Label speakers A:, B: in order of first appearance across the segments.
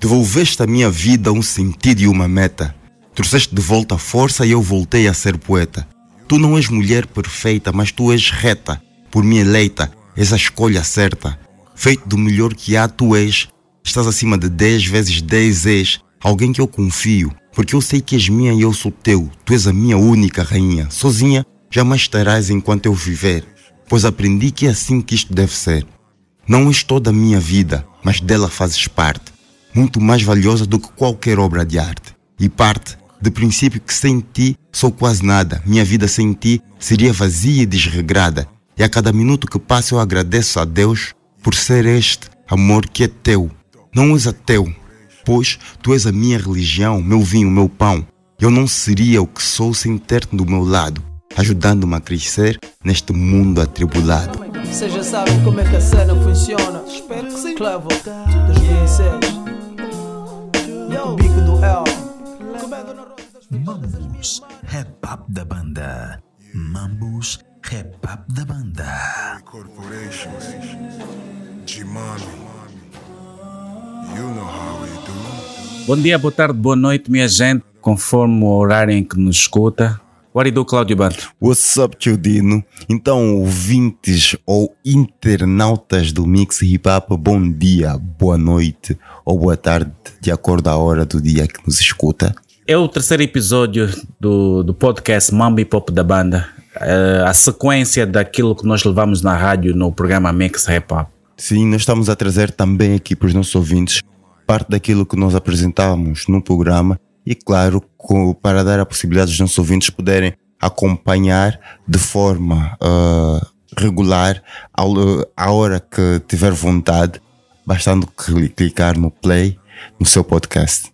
A: Devolveste à minha vida um sentido e uma meta. Trouxeste de volta a força e eu voltei a ser poeta. Tu não és mulher perfeita, mas tu és reta. Por mim eleita, és a escolha certa. Feito do melhor que há, tu és. Estás acima de 10 vezes 10 és. Alguém que eu confio, porque eu sei que és minha e eu sou teu. Tu és a minha única rainha. Sozinha, jamais estarás enquanto eu viver. Pois aprendi que é assim que isto deve ser. Não és toda a minha vida, mas dela fazes parte. Muito mais valiosa do que qualquer obra de arte. E parte de princípio que sem ti sou quase nada. Minha vida sem ti seria vazia e desregrada. E a cada minuto que passa eu agradeço a Deus por ser este amor que é teu. Não és teu, pois tu és a minha religião, meu vinho, meu pão. Eu não seria o que sou sem ter-te do meu lado, ajudando-me a crescer neste mundo atribulado.
B: Vocês já sabem como é que a cena funciona. Espero que sim. Clevo 2006. O bico do L.
C: Mambus, rap up da banda. Mambus, rap up da banda.
D: Corporations, G-Money, you know how we do.
E: Bom dia, boa tarde, boa noite, minha gente, conforme o horário em que nos escuta. What do Cláudio Banto?
A: What's up, tio Dino? Então, ouvintes ou internautas do Mix Hip Hop, bom dia, boa noite ou boa tarde, de acordo à hora do dia que nos escuta.
E: É o terceiro episódio do, do podcast Mambo Hip Hop da banda, uh, a sequência daquilo que nós levamos na rádio no programa Mix Hip Hop.
A: Sim, nós estamos a trazer também aqui para os nossos ouvintes parte daquilo que nós apresentávamos no programa e, claro, com, para dar a possibilidade dos nossos ouvintes poderem acompanhar de forma uh, regular ao, à hora que tiver vontade, bastando clicar no play no seu podcast.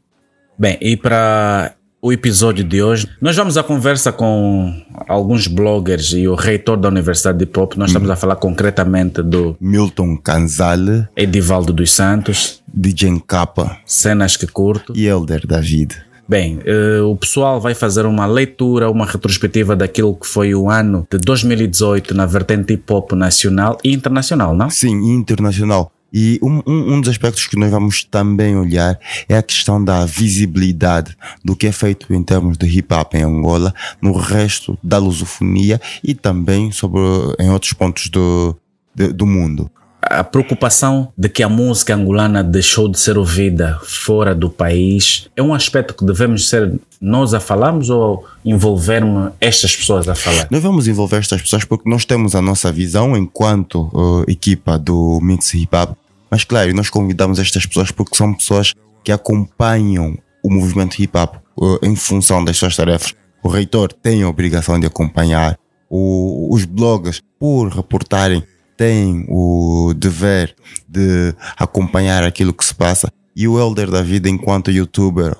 E: Bem, e para o episódio de hoje, nós vamos à conversa com alguns bloggers e o reitor da Universidade de Pop. Nós estamos a falar concretamente do
A: Milton Canzale,
E: Edivaldo dos Santos,
A: DJ Capa
E: Cenas que Curto
A: e Elder David.
E: Bem, uh, o pessoal vai fazer uma leitura, uma retrospectiva daquilo que foi o ano de 2018 na vertente hip hop nacional e internacional, não?
A: Sim, internacional. E um, um, um, dos aspectos que nós vamos também olhar é a questão da visibilidade do que é feito em termos de hip hop em Angola, no resto da lusofonia e também sobre, em outros pontos do, de, do mundo
E: a preocupação de que a música angolana deixou de ser ouvida fora do país é um aspecto que devemos ser nós a falarmos ou envolvermos estas pessoas a falar?
A: Nós vamos envolver estas pessoas porque nós temos a nossa visão enquanto uh, equipa do Mix Hip Hop, mas claro, nós convidamos estas pessoas porque são pessoas que acompanham o movimento hip hop uh, em função das suas tarefas. O reitor tem a obrigação de acompanhar, o, os bloggers, por reportarem tem o dever de acompanhar aquilo que se passa. E o Elder da vida enquanto youtuber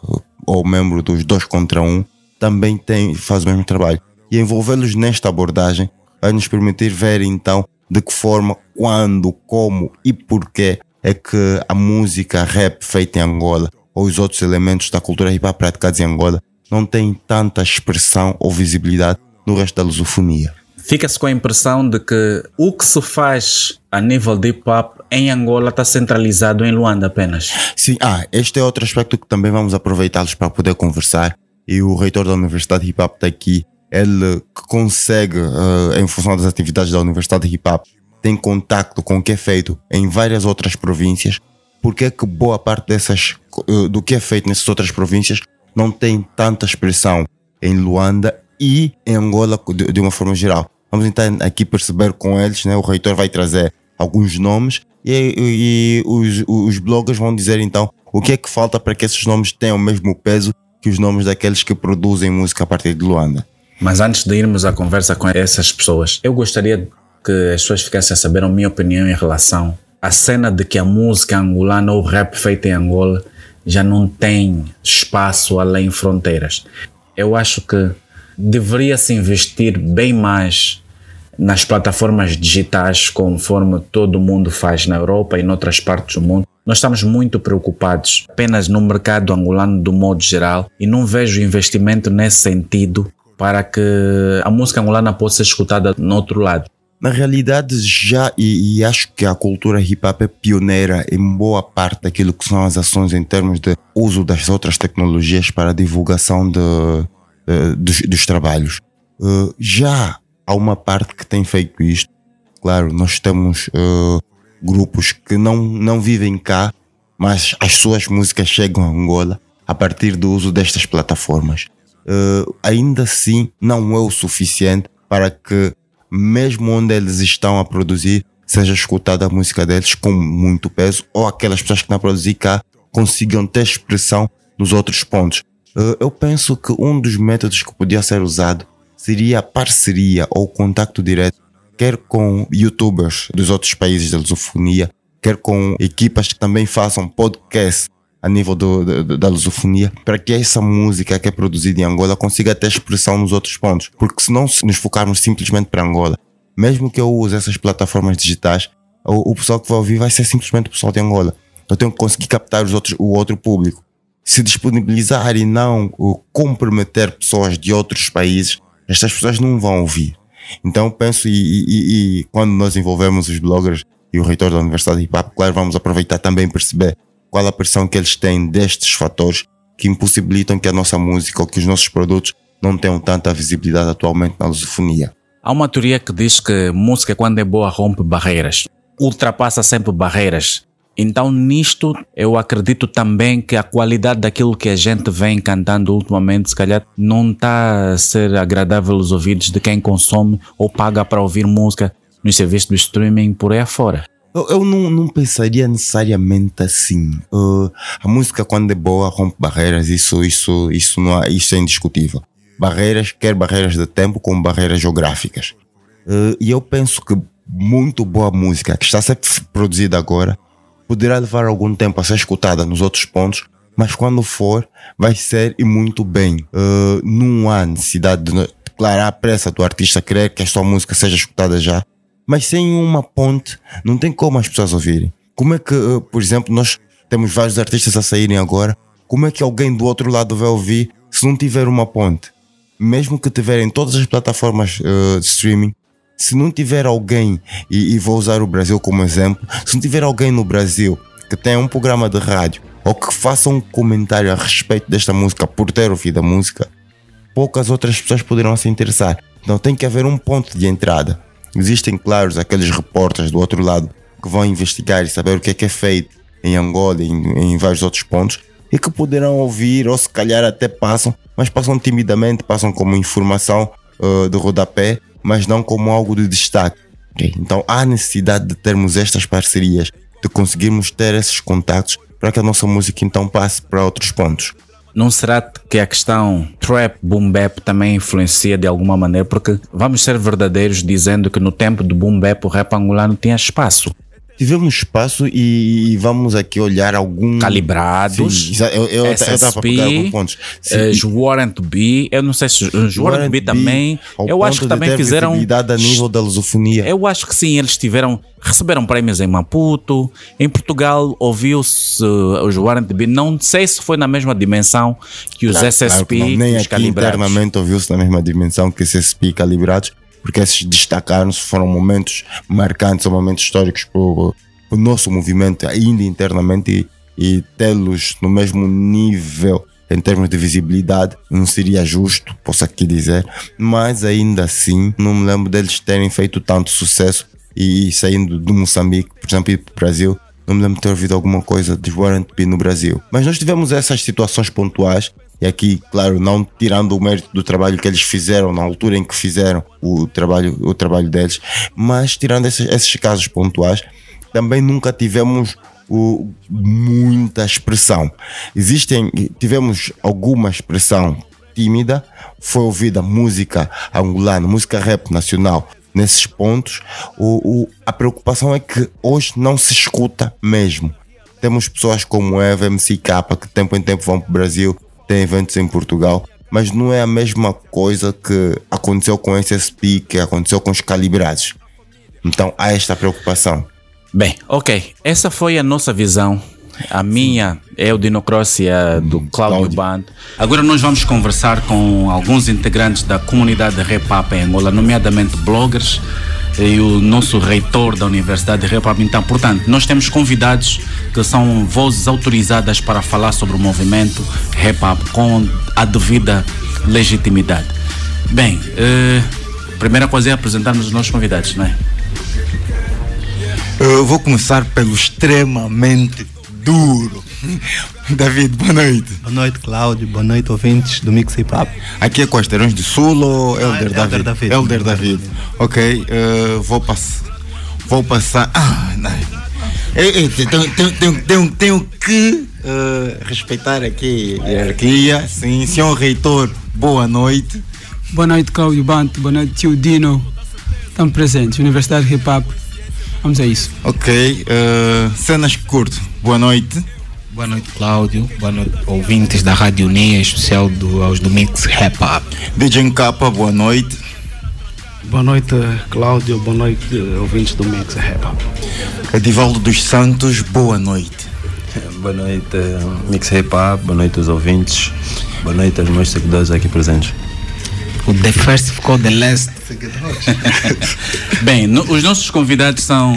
A: ou membro dos dois contra um também tem, faz o mesmo trabalho. E envolvê-los nesta abordagem vai nos permitir ver então de que forma, quando, como e porquê é que a música rap feita em Angola ou os outros elementos da cultura hip hop praticados em Angola não tem tanta expressão ou visibilidade no resto da lusofonia
E: fica-se com a impressão de que o que se faz a nível de hip hop em Angola está centralizado em Luanda apenas.
A: Sim, ah, este é outro aspecto que também vamos aproveitá-los para poder conversar. E o reitor da Universidade Hip Hop está aqui. Ele consegue, uh, em função das atividades da Universidade Hip Hop, tem contacto com o que é feito em várias outras províncias. Porque é que boa parte dessas, uh, do que é feito nessas outras províncias não tem tanta expressão em Luanda e em Angola de, de uma forma geral. Vamos então aqui perceber com eles, né? o reitor vai trazer alguns nomes e, e, e os, os bloggers vão dizer então o que é que falta para que esses nomes tenham o mesmo peso que os nomes daqueles que produzem música a partir de Luanda.
E: Mas antes de irmos à conversa com essas pessoas, eu gostaria que as pessoas ficassem a saber a minha opinião em relação à cena de que a música angolana ou rap feita em Angola já não tem espaço além fronteiras. Eu acho que deveria se investir bem mais nas plataformas digitais, conforme todo mundo faz na Europa e em outras partes do mundo. Nós estamos muito preocupados apenas no mercado angolano do modo geral e não vejo investimento nesse sentido para que a música angolana possa ser escutada no outro lado.
A: Na realidade, já, e, e acho que a cultura hip hop é pioneira em boa parte daquilo que são as ações em termos de uso das outras tecnologias para a divulgação de, de- dos, dos trabalhos. Uh, já há uma parte que tem feito isto. Claro, nós temos uh, grupos que não, não vivem cá, mas as suas músicas chegam a Angola a partir do uso destas plataformas. Ainda assim, não é o suficiente para que, mesmo onde eles estão a produzir, seja escutada a música deles com muito peso, ou aquelas pessoas que a produzir cá consigam ter expressão nos outros pontos. Uh, eu penso que um dos métodos que podia ser usado seria a parceria ou contacto direto, quer com youtubers dos outros países da lusofonia, quer com equipas que também façam podcast a nível do, do- da lusofonia, para que essa música que é produzida em Angola consiga ter expressão nos outros pontos. Porque se não nos focarmos simplesmente para Angola, mesmo que eu use essas plataformas digitais, o, o pessoal que vai ouvir vai ser simplesmente o pessoal de Angola. Eu tenho que conseguir captar os outros, o outro público. Se disponibilizar e não o, comprometer pessoas de outros países, estas pessoas não vão ouvir. Então penso, e- e- e quando nós envolvemos os bloggers e o reitor da Universidade de Hip Hop, claro, vamos aproveitar também perceber qual a pressão que eles têm destes fatores que impossibilitam que a nossa música ou que os nossos produtos não tenham tanta visibilidade atualmente na lusofonia.
E: Há uma teoria que diz que música, quando é boa, rompe barreiras, ultrapassa sempre barreiras. Então, nisto, eu acredito também que a qualidade daquilo que a gente vem cantando ultimamente, se calhar, não está a ser agradável aos ouvidos de quem consome ou paga para ouvir música nos serviços do streaming por aí afora.
A: Eu, eu não, não pensaria necessariamente assim. Uh, a música, quando é boa, rompe barreiras, isso, isso, isso, não há, isso é indiscutível. Barreiras, quer barreiras de tempo, como barreiras geográficas. Uh, e eu penso que muito boa música, que está a ser produzida agora, poderá levar algum tempo a ser escutada nos outros pontos, mas quando for, vai ser e muito bem. Uh, não há necessidade de declarar a pressa do artista querer que a sua música seja escutada já, mas sem uma ponte, não tem como as pessoas ouvirem. Como é que, uh, por exemplo, nós temos vários artistas a saírem agora, como é que alguém do outro lado vai ouvir se não tiver uma ponte? Mesmo que tiverem todas as plataformas uh, de streaming, se não tiver alguém, e, e vou usar o Brasil como exemplo, se não tiver alguém no Brasil que tenha um programa de rádio ou que faça um comentário a respeito desta música por ter ouvido a música, poucas outras pessoas poderão se interessar. Então tem que haver um ponto de entrada. Existem, claro, aqueles repórteres do outro lado que vão investigar e saber o que é que é feito em Angola e em, em vários outros pontos e que poderão ouvir ou se calhar até passam, mas passam timidamente, passam como informação uh, de rodapé, mas não como algo de destaque. Então há necessidade de termos estas parcerias, de conseguirmos ter esses contactos para que a nossa música então passe para outros pontos.
E: Não será que a questão trap, boom bap também influencia de alguma maneira? Porque vamos ser verdadeiros dizendo que no tempo do boom bap o rap angolano tinha espaço.
A: Tivemos espaço e, e vamos aqui olhar algum
E: Calibrados,
A: Sim, eu, eu, eu para pegar alguns pontos. Sim,
E: eh, os Warrant B, eu não sei se os Warrant B também, eu acho que também fizeram.
A: a nível da lusofonia.
E: Eu acho que sim, eles tiveram, receberam prémios em Maputo, em Portugal ouviu-se uh, os Warrant B, não sei se foi na mesma dimensão que os
A: Claro,
E: SSP
A: claro que não, nem
E: os
A: aqui
E: calibrados.
A: internamente ouviu-se na mesma dimensão que esses SSP calibrados, porque esses destacaram-se, foram momentos marcantes, momentos históricos para o nosso movimento, ainda internamente, e, e tê-los no mesmo nível em termos de visibilidade não seria justo, posso aqui dizer, mas ainda assim não me lembro deles terem feito tanto sucesso e saindo do Moçambique, por exemplo, ir para o Brasil, não me lembro de ter ouvido alguma coisa de Warrant B no Brasil. Mas nós tivemos essas situações pontuais e aqui, claro, não tirando o mérito do trabalho que eles fizeram na altura em que fizeram o trabalho, o trabalho deles, mas tirando esses, esses casos pontuais, também nunca tivemos o, muita expressão. Existem, tivemos alguma expressão tímida, foi ouvida música angolana, música rap nacional nesses pontos. O, o- a preocupação é que hoje não se escuta mesmo. Temos pessoas como Eva, MCK, que de tempo em tempo vão para o Brasil, têm eventos em Portugal, mas não é a mesma coisa que aconteceu com esse SSP, que aconteceu com os calibrados. Então há esta preocupação.
E: Bem, ok. Essa foi a nossa visão. A minha é o Dinocross e a do Cláudio
A: Cláudio.
E: Band. Agora nós vamos conversar com alguns integrantes da comunidade Rap Up em Angola, nomeadamente bloggers e o nosso reitor da Universidade de Hop. Então, portanto, nós temos convidados que são vozes autorizadas para falar sobre o movimento hip com a devida legitimidade. Bem, eh, primeira coisa é apresentarmos os nossos convidados, não é?
A: Eu vou começar pelo extremamente duro. David, boa noite.
F: Boa noite, Cláudio. Boa noite, ouvintes do Mix Hip Hop.
A: Aqui é Costeirões do Sul ou Elder
F: é
A: David?
F: Elder David.
A: Elder David. Ok, eh, vou, pass vou passar. Ah, não. Ei, ei, tenho, tenho, tenho, tenho, tenho que eh, respeitar aqui a hierarquia. Sim, senhor reitor, boa noite.
B: Boa noite, Cláudio Banto. Boa noite, tio Dino. Estamos presentes. Universidade Hip Hop. Vamos a isso.
A: Ok, eh, cenas curto, boa noite.
G: Boa noite, Cláudio. Boa noite, ouvintes da Rádio Unia, em especial do, aos do Mix Hip Hop.
A: DJ Capa, boa noite.
F: Boa noite, Cláudio. Boa noite, ouvintes do Mix Hip Hop.
A: Edivaldo dos Santos, boa noite.
H: Boa noite, Mix Hip Hop, boa noite aos ouvintes, boa noite aos meus seguidores aqui presentes.
G: O The First ficou The Last.
E: Bem, no- os nossos convidados são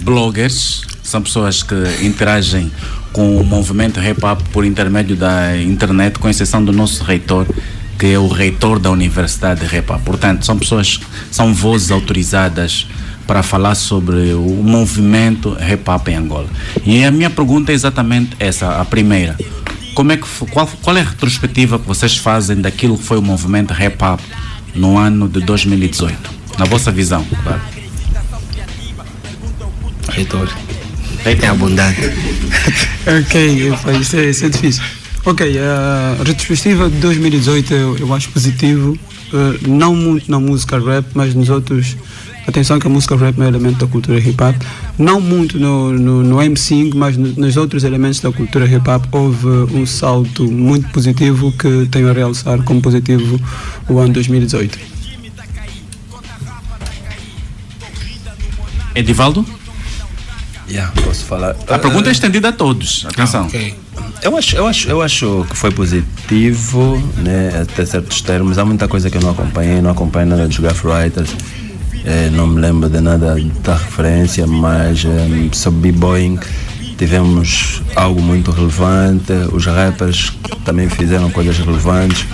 E: bloggers, são pessoas que interagem com o movimento hip hop por intermédio da internet, com exceção do nosso reitor, que é o reitor da Universidade de Hip Hop. Portanto, são pessoas, são vozes autorizadas para falar sobre o movimento hip hop em Angola. E a minha pergunta é exatamente essa, a primeira. Como é que qual, qual é a retrospectiva que vocês fazem daquilo que foi o movimento hip hop no ano de 2018? Na vossa visão, claro.
G: Reitor. É abundante.
B: Ok, eu falei, isso, é, isso é difícil. Ok, a retrospectiva de 2018 eu, eu acho positivo, eh, não muito na música rap, mas nos outros. Atenção que a música rap é um elemento da cultura hip hop. Não muito no, no, no M5, mas no- nos outros elementos da cultura hip hop houve um salto muito positivo que tenho a realçar como positivo o ano 2018.
E: Edivaldo?
H: Yeah, posso falar?
E: A pergunta é estendida a todos. Atenção.
G: Ok.
H: Eu acho, eu, acho, eu acho que foi positivo, né, até certos termos. Há muita coisa que eu não acompanhei, não acompanhei nada dos Writers, eh, não me lembro de nada da referência, mas eh, sobre b-boying tivemos algo muito relevante. Os rappers também fizeram coisas relevantes,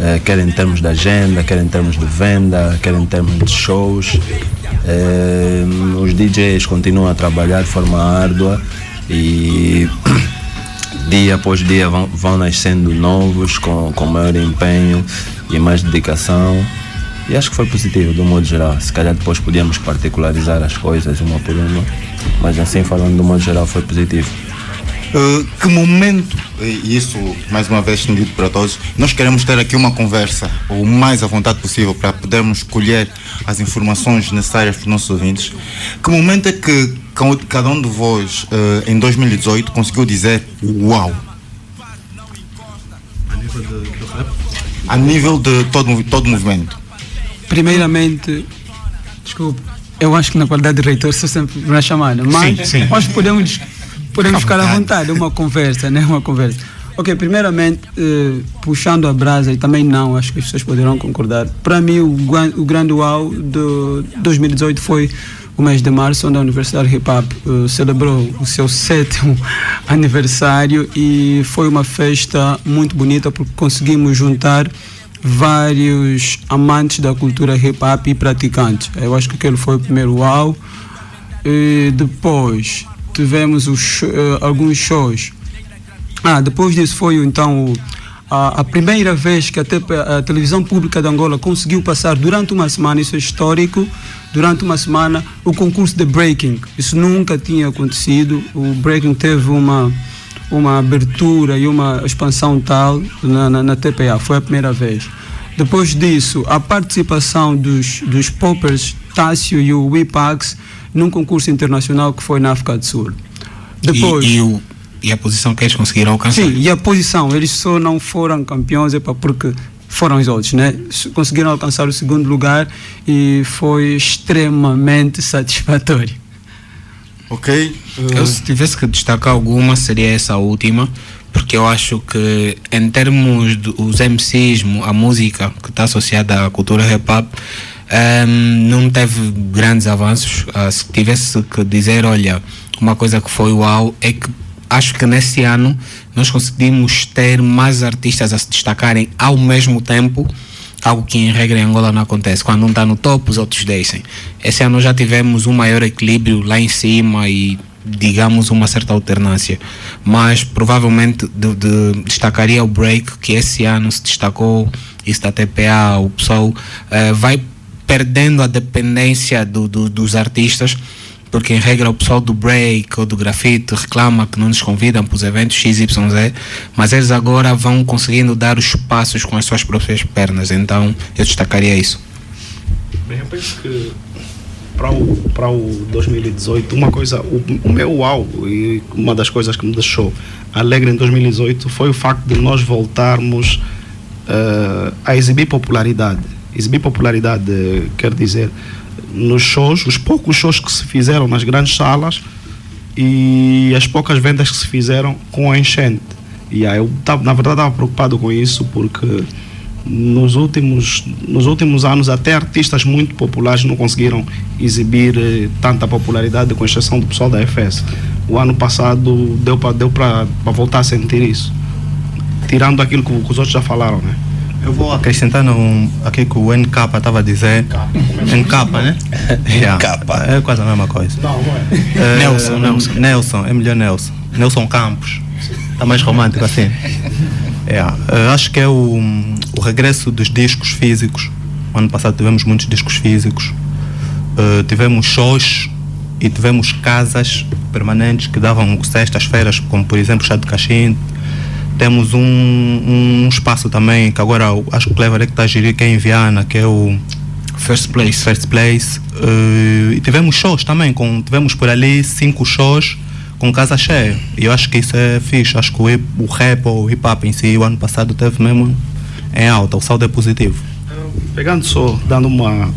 H: eh, quer em termos de agenda, quer em termos de venda, quer em termos de shows. Eh, os DJs continuam a trabalhar de forma árdua e dia após dia vão, vão nascendo novos com, com maior empenho e mais dedicação. E acho que foi positivo, do modo geral. Se calhar depois podíamos particularizar as coisas uma por uma, mas assim falando do modo geral foi positivo.
A: Uh, que momento, e isso mais uma vez estendido para todos, nós queremos ter aqui uma conversa o mais à vontade possível para podermos colher as informações necessárias para os nossos ouvintes. Que momento é que ca- cada um de vós uh, em 2018 conseguiu dizer uau? A nível de todo, movi- todo o movimento.
B: Primeiramente, desculpa, eu acho que na qualidade de reitor sou sempre na chamada, mas
G: Sim, sim.
B: nós podemos, podemos ficar à
G: vontade.
B: é uma conversa, né? Uma conversa. Ok, primeiramente, eh, puxando a brasa, e também não, acho que as pessoas poderão concordar. Para mim, o, o grande uau de 2018 foi o mês de março, onde a Universidade Hip Hop eh, celebrou o seu sétimo aniversário e foi uma festa muito bonita porque conseguimos juntar vários amantes da cultura hip hop e praticantes. Eu acho que aquele foi o primeiro uau. E depois tivemos os, eh, alguns shows. Ah, depois disso foi então o- a, a primeira vez que a, TP a televisão pública de Angola conseguiu passar durante uma semana, isso é histórico, durante uma semana, o concurso de breaking. Isso nunca tinha acontecido. O breaking teve uma, uma abertura e uma expansão tal na, na, na TPA, foi a primeira vez. Depois disso, a participação dos, dos poppers Tássio e o Wipax num concurso internacional que foi na África do Sul. Depois,
G: E, e, o, e a posição que eles conseguiram alcançar.
B: Sim, e a posição, eles só não foram campeões epa, porque foram os outros, né? Conseguiram alcançar o segundo lugar e foi extremamente satisfatório.
A: Ok?
G: Eu, se tivesse que destacar alguma, seria essa última, porque eu acho que, em termos dos MCs, a música que está associada à cultura hip Ahm, não teve grandes avanços. Ah, se tivesse que dizer, olha, uma coisa que foi uau é que acho que nesse ano nós conseguimos ter mais artistas a se destacarem ao mesmo tempo. Algo que em regra em Angola não acontece. Quando um está no topo, os outros descem. Esse ano já tivemos um maior equilíbrio lá em cima e digamos uma certa alternância mas provavelmente de, de- destacaria o break que esse ano se destacou isso da TPA o pessoal eh, vai perdendo a dependência do- do- dos artistas porque em regra o pessoal do break ou do grafite reclama que não nos convidam para os eventos XYZ mas eles agora vão conseguindo dar os passos com as suas próprias pernas então eu destacaria isso
F: Bem, eu penso que para o, para o 2018, uma coisa, o, o meu uau, e uma das coisas que me deixou alegre em 2018 foi o facto de nós voltarmos eh, a exibir popularidade. Exibir popularidade eh, quer dizer nos shows, os poucos shows que se fizeram nas grandes salas e as poucas vendas que se fizeram com a enchente. E aí eu na verdade estava preocupado com isso porque nos últimos, nos últimos anos até artistas muito populares não conseguiram exibir eh, tanta popularidade com exceção do pessoal da FS. O ano passado deu para deu voltar a sentir isso. Tirando aquilo que, que os outros já falaram, né?
I: Eu vou acrescentar no, aqui que o NK estava a dizer. NK, né? Yeah. É quase a mesma coisa. É,
G: Nelson, Nelson.
I: Nelson, é melhor Nelson. Nelson Campos. Está mais romântico assim. Yeah. Eh, acho que é o, o regresso dos discos físicos. O ano passado tivemos muitos discos físicos. Eh, tivemos shows e tivemos casas permanentes que davam sextas-feiras, como por exemplo o Chá de Caxim. Temos um, um espaço também que agora acho que o Clever é que está a gerir, que é em Viana, que é o
G: First Place.
I: First Place. Eh, e tivemos shows também, com, tivemos por ali cinco shows com casa cheia. E eu acho que isso é fixe. Acho que o, hip- o rap ou o hip hop em si, o ano passado teve mesmo em alta. O saldo é positivo.
F: Pegando só, dando uma.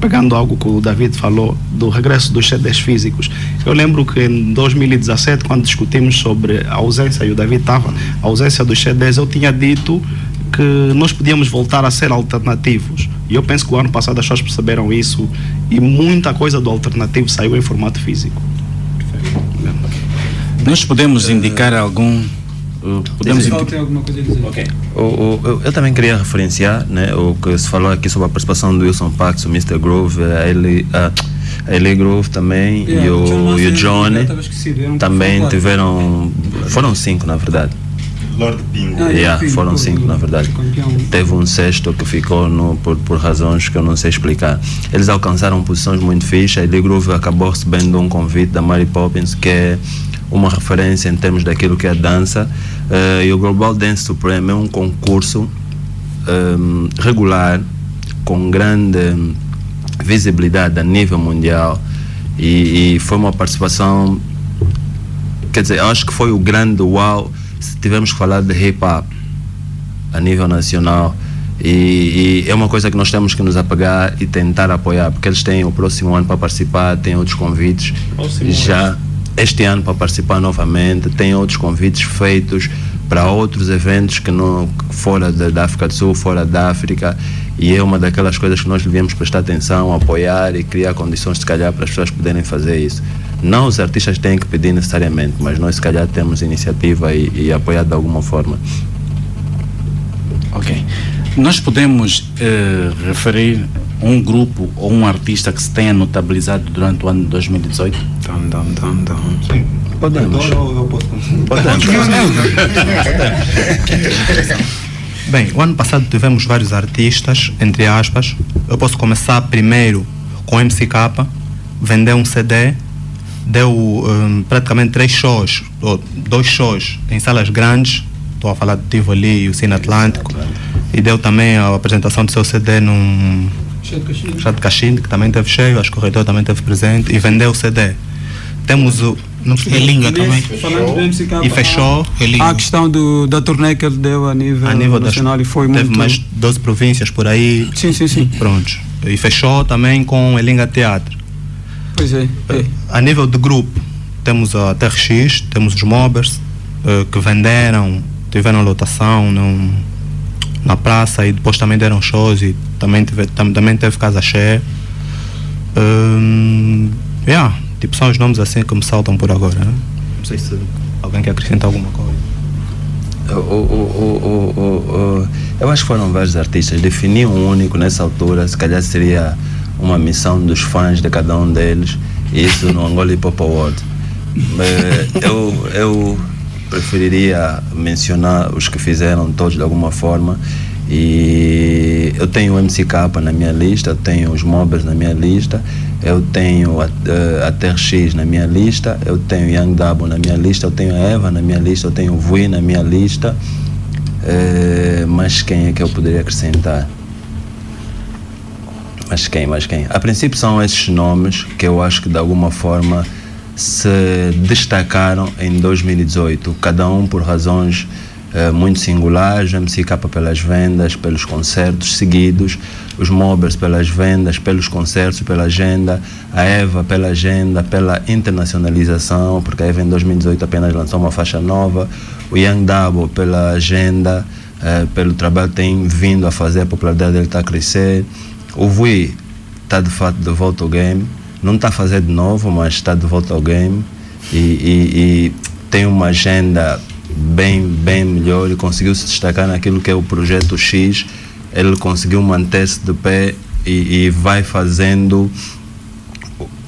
F: Pegando algo que o David falou do regresso dos CDs físicos. Eu lembro que em 2017, quando discutimos sobre a ausência, e o David estava, a ausência dos CDs, eu tinha dito que nós podíamos voltar a ser alternativos. E eu penso que o ano passado as pessoas perceberam isso e muita coisa do alternativo saiu em formato físico.
E: Nós podemos indicar algum. Podemos indicar.
B: tem alguma coisa a dizer?
E: Ok.
H: O- o- eu, eu também queria referenciar né, o que se falou aqui sobre a participação do Wilson Pax, o Mr. Groove, a Eli, a, a Eli Groove também
B: Yeah,
H: e,
B: o
H: o,
B: Master
H: e o
B: eu
H: Johnny
B: eram
H: também tiveram. Foram cinco, na verdade.
A: Lord Pingo.
B: Ah,
H: Yeah,
B: Pingo,
H: foram
B: o-
H: cinco, na verdade. Teve um sexto que ficou no, por, por razões que eu não sei explicar. Eles alcançaram posições muito fixas. A Eli Groove acabou recebendo um convite da Mary Poppins, que é uma referência em termos daquilo que é dança. Eh, e o Global Dance Supreme é um concurso ehm, regular, com grande visibilidade a nível mundial. E, e foi uma participação quer dizer, acho que foi o grande uau se tivermos que falar de hip hop a nível nacional. E, e é uma coisa que nós temos que nos apegar e tentar apoiar, porque eles têm o próximo ano para participar, têm outros convites já este ano para participar novamente, têm outros convites feitos para outros eventos que não fora da, África do Sul, fora da África, e é uma daquelas coisas que nós devíamos prestar atenção, apoiar e criar condições, se calhar, para as pessoas poderem fazer isso. Não os artistas têm que pedir necessariamente, mas nós, se calhar, temos iniciativa e, e apoiar de alguma forma.
E: Ok. Nós podemos eh, referir um grupo ou um artista que se tenha notabilizado durante o ano de 2018?
B: Dum, dum, dum, dum.
H: Podemos. Podemos.
I: Bem, o ano passado tivemos vários artistas, entre aspas. Eu posso começar primeiro com o MCK, vendeu um CD, deu hum, praticamente três shows, ou dois shows em salas grandes. Estou a falar do Tivoli e o Cine Atlântico. E deu também a apresentação do seu CD num
B: De
I: Caxinde, que também teve cheio, acho que o reitor também teve presente, e vendeu o CD. Temos o. Não
G: também.
B: MCK,
I: E fechou.
B: há a questão do, da turnê que ele deu a nível,
I: a nível das,
B: nacional e foi
I: teve
B: muito...
I: mais 12 províncias por aí.
B: Sim, sim, sim.
I: Prontos. E fechou também com Elinga Teatro.
B: Pois é. é.
I: A nível de grupo, temos a TRX, temos os Mobbers, eh, que venderam, tiveram lotação, não, na praça e depois também deram shows e também teve, tam- também teve casa cheia. Hum, yeah, tipo, são os nomes assim que me saltam por agora. Né? Não sei se alguém quer acrescentar alguma coisa.
H: O- o- o- eu acho que foram vários artistas. Definir um único nessa altura, se calhar seria uma missão dos fãs de cada um deles, isso no Angola Hip Hop Award. Eh, eu, eu preferiria mencionar os que fizeram todos de alguma forma. E eu tenho o MCK na minha lista, eu tenho os Mobbers na minha lista, eu tenho a, eh, a TRX na minha lista, eu tenho Young Dabo na minha lista, eu tenho a Eva na minha lista, eu tenho o Vui na minha lista. Eh, mas quem é que eu poderia acrescentar? Mas quem, mas quem? A princípio são esses nomes que eu acho que de alguma forma se destacaram em 2018, cada um por razões eh, muito singulares, o MCK pelas vendas, pelos concertos seguidos, os Mobbers pelas vendas, pelos concertos, pela agenda, a Eva pela agenda, pela internacionalização, porque a Eva em 2018 apenas lançou uma faixa nova, o Young Dabo pela agenda, eh, pelo trabalho que tem vindo a fazer, a popularidade dele está a crescer. O Vui está de fato de volta ao game, não está a fazer de novo, mas está de volta ao game e, e- e tem uma agenda bem, bem melhor e conseguiu se destacar naquilo que é o projeto X. Ele conseguiu manter-se de pé e, e vai fazendo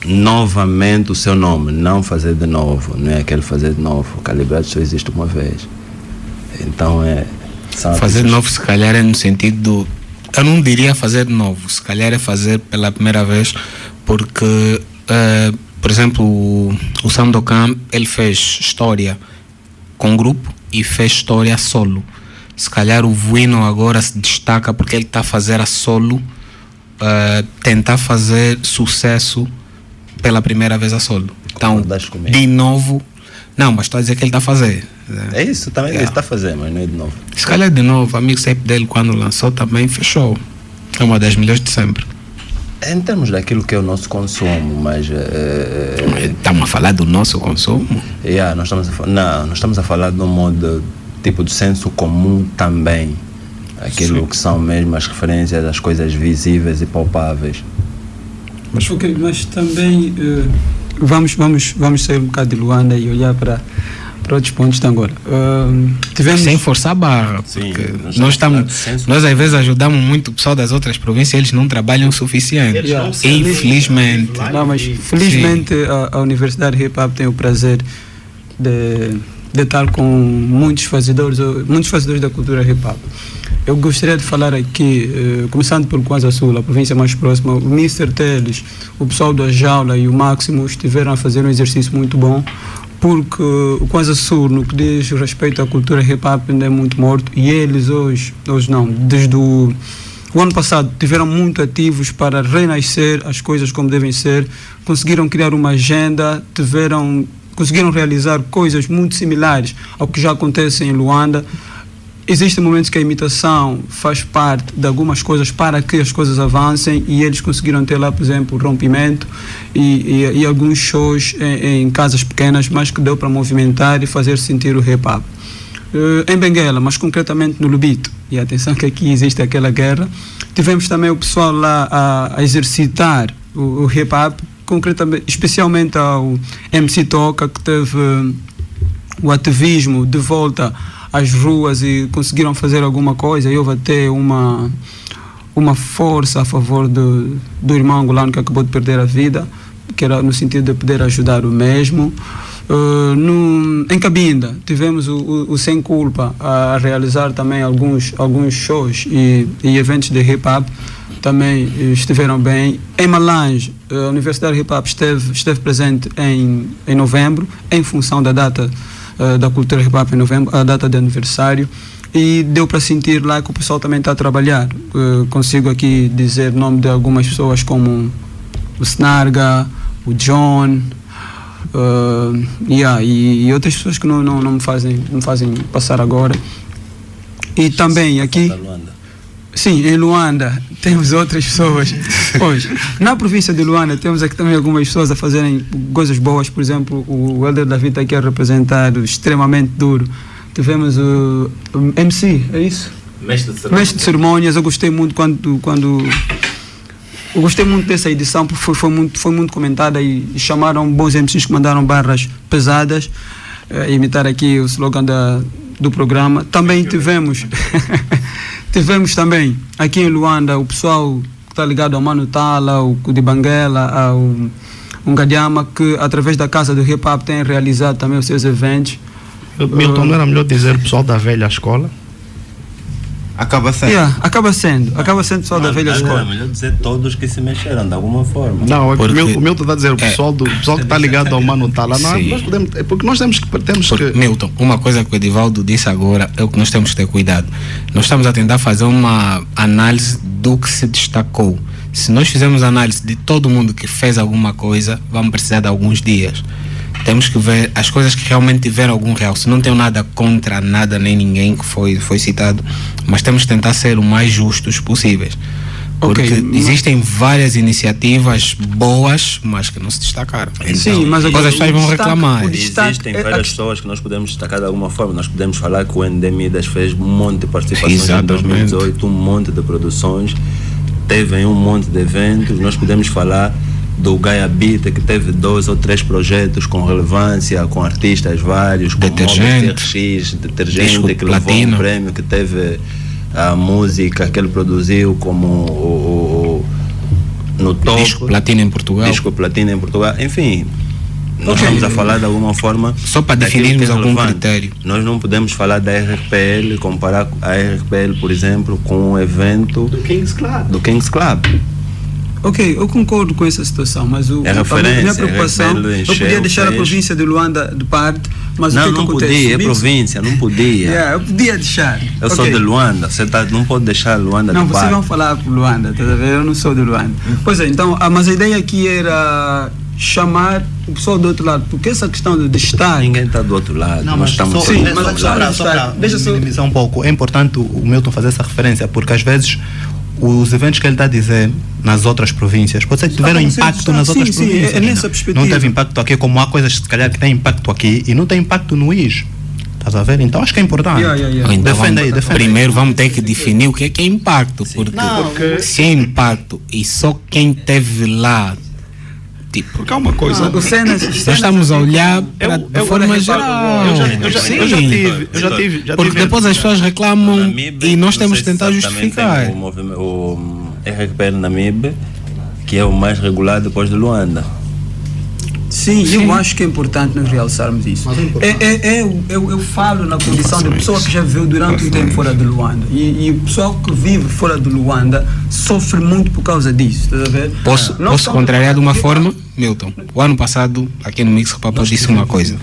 H: novamente o seu nome, não fazer de novo, não é aquele fazer de novo. Calibrado só existe uma vez. Então é.
G: Fazer de novo, se calhar, é no sentido do. Eu não diria fazer de novo, se calhar é fazer pela primeira vez, porque, eh, por exemplo, o, o Sandokan ele fez história com grupo e fez história solo. Se calhar o Vuino agora se destaca porque ele está a fazer a solo, eh, tentar fazer sucesso pela primeira vez a solo. Então, de novo, não, mas estou a dizer que ele está a fazer.
H: É isso, também ele está a fazer, mas não é de novo.
G: Se calhar de novo, a mixtape dele quando lançou também fechou. É uma das melhores de sempre.
H: Em termos daquilo que é o nosso consumo, mas. eh,
G: Estamos a falar do nosso consumo?
H: Yeah, nós estamos a, não, nós estamos a falar de um modo tipo de senso comum também. Aquilo
B: Sim.
H: que são mesmo as referências às coisas visíveis e palpáveis.
B: Mas, ok, mas também eh, vamos, vamos, vamos sair um bocado de Luanda e olhar para, para outros pontos de Angola. Ah, tivemos...
G: Sem forçar a barra.
H: Sim,
G: porque
H: nós
G: nós,
H: estamos
G: nós às vezes ajudamos muito o pessoal das outras províncias, eles não trabalham o suficiente.
B: Eles não se
G: Infelizmente.
B: Não, mas felizmente a, a Universidade Hip Hop tem o prazer de, de estar com muitos fazedores, muitos fazedores da cultura hip hop. Eu gostaria de falar aqui, eh, começando por Kwanza Sul, a província mais próxima, o Mr. Teles, o pessoal da Jaula e o Máximo estiveram a fazer um exercício muito bom, porque o Kwanza Sul, no que diz respeito à cultura hip hop, ainda é muito morto, e eles hoje, hoje não, desde o o ano passado tiveram muito ativos para renascer as coisas como devem ser, conseguiram criar uma agenda, tiveram, conseguiram realizar coisas muito similares ao que já acontece em Luanda. Existem momentos que a imitação faz parte de algumas coisas para que as coisas avancem e eles conseguiram ter lá, por exemplo, rompimento e, e, e alguns shows em, em casas pequenas, mas que deu para movimentar e fazer sentir o hip hop. Eh, em Benguela, mas concretamente no Lubito. E atenção que aqui existe aquela guerra. Tivemos também o pessoal lá a, a exercitar o, o hip hop, concretamente, especialmente ao MC Toca, que teve eh, o ativismo de volta às ruas e conseguiram fazer alguma coisa. E houve até uma, uma força a favor do, do irmão angolano que acabou de perder a vida, que era no sentido de poder ajudar o mesmo. Uh, no, em Cabinda tivemos o, o, o Sem Culpa a realizar também alguns, alguns shows e, e eventos de hip hop também estiveram bem. Em Malange, a Universidade Hip Hop esteve, esteve presente em, em novembro, em função da data uh, da cultura hip hop em novembro, a data de aniversário. E deu para sentir lá que o pessoal também está a trabalhar. Uh, consigo aqui dizer o nome de algumas pessoas como o Snarga, o John, Uh, yeah, e, e outras pessoas que não, não, não, me fazem, não me fazem passar agora. E também aqui. Sim, em Luanda temos outras pessoas. Hoje, na província de Luanda temos aqui também algumas pessoas a fazerem coisas boas. Por exemplo, o Helder David está aqui a representar extremamente duro. Tivemos o, o MC, é isso?
E: Mestre de
B: mestre de cerimônias. Eu gostei muito quando. quando eu gostei muito dessa edição porque foi, foi, muito, foi muito comentada e, e chamaram bons MCs que mandaram barras pesadas. eh, imitar aqui o slogan da, do programa. Também tivemos. tivemos também aqui em Luanda o pessoal que está ligado ao Mano Tala, o de Banguela, ao um Gadiama, que através da Casa do Hip Hop tem realizado também os seus eventos.
F: Milton, não era melhor dizer o pessoal da velha escola?
H: Acaba sendo.
B: Yeah, acaba sendo, acaba sendo pessoal da velha escola.
H: melhor dizer todos que se mexeram de alguma forma.
F: Não, é
G: Porque-
F: Milton, o Milton está a dizer o pessoal, do, o pessoal que está ligado ao Mano Tala. Não,
G: Sim.
F: nós podemos, é porque nós temos que. Temos
G: Porque,
F: que
G: Milton, uma coisa que o Edivaldo disse agora é o que nós temos que ter cuidado. Nós estamos a tentar fazer uma análise do que se destacou. Se nós fizermos análise de todo mundo que fez alguma coisa, vamos precisar de alguns dias. Temos que ver as coisas que realmente tiveram algum real. Se não tenho nada contra nada nem ninguém que foi, foi citado, mas temos que tentar ser o mais justos possíveis. Porque
B: Ok, mas-
G: existem várias iniciativas boas, mas que não se destacaram.
B: Sim, mas
G: depois
B: agora
G: as pessoas vão reclamar.
H: Existem
B: é-
H: várias
B: a-
H: pessoas que nós podemos destacar de alguma forma. Nós podemos falar que o ND Midas fez um monte de participações
G: Exatamente.
H: em 2018, um monte de produções, teve um monte de eventos. Nós podemos falar do Gaia Beat, que teve dois ou três projetos com relevância, com artistas vários, com
G: Detergente.
H: TRX,
G: Disco
H: detergente, que levou
G: platino.
H: um prêmio, que teve a música que ele produziu como o, o- o- no topo.
G: Disco platino em Portugal.
H: Disco platino em Portugal. Enfim, nós
B: Ok.
H: estamos a falar de alguma forma.
G: Só para definirmos
H: é
G: algum
H: relevante.
G: critério.
H: Nós não podemos falar da RPL, comparar a RPL, por exemplo, com o evento
F: do Kings Club.
H: do Kings Club.
B: Ok, eu concordo com essa situação, mas o,
H: É
B: a minha- minha preocupação,
H: Rebelo
B: eu podia deixar a província de Luanda de parte, mas o
H: não,
B: que, é que
H: não
B: acontece?
H: podia, é província, não podia.
B: Yeah, eu podia deixar.
H: Eu sou
B: Ok.
H: de Luanda, você tá, não pode deixar Luanda
B: Não,
H: de
B: vocês
H: parte.
B: vão falar por Luanda, tá a ver? Eu não sou de Luanda. Pois é, então, ah, mas a ideia aqui era chamar o pessoal do outro lado, porque essa questão do destaque.
H: Ninguém está do outro lado,
I: Não,
H: nós
I: mas
H: estamos
I: só,
B: Sim, mas a é-
I: só
B: só-
I: minimizar um pouco, é importante o Milton fazer essa referência, porque às vezes os eventos que ele está a dizer nas outras províncias, pode ser que tiveram
B: se
I: impacto nas
B: sim,
I: outras
B: sim, é-
I: províncias.
B: é nessa
I: não?
B: perspectiva.
I: Não teve impacto aqui, como há coisas se calhar que têm impacto aqui e não tem impacto no IS. Estás a ver? Então acho que é importante.
B: Yeah, yeah, yeah.
G: Então
I: Defende
G: vamos-
I: aí, defende aí.
G: Primeiro vamos ter que definir o que é que é impacto. Porque,
I: Não,
G: se é impacto e só quem teve lá, tipo,
F: Porque há uma coisa.
B: O cenas,
G: nós estamos a olhar para,
F: Eu-
G: de
F: eu-
G: forma
F: eu-
G: geral.
F: eu já- eu já- eu já tive, eu já tive, já
G: Porque
F: tive-
G: depois as pessoas reclamam
H: Namib,
G: e nós temos
H: se
G: tentar
H: também
G: justificar.
H: tem O, o RPL Namib, que é o mais regular depois de Luanda.
B: Sim, eu acho que é importante nós realçarmos isso. É, é, é, eu, eu, eu falo na condição de pessoa que já viveu durante um tempo fora de Luanda. E, e o pessoal que vive fora de Luanda sofre muito por causa disso. Estás a ver?
G: Posso,
B: Nós
G: posso contrariar de uma forma, Milton? O ano passado, aqui no Mix Papo, eu disse uma coisa.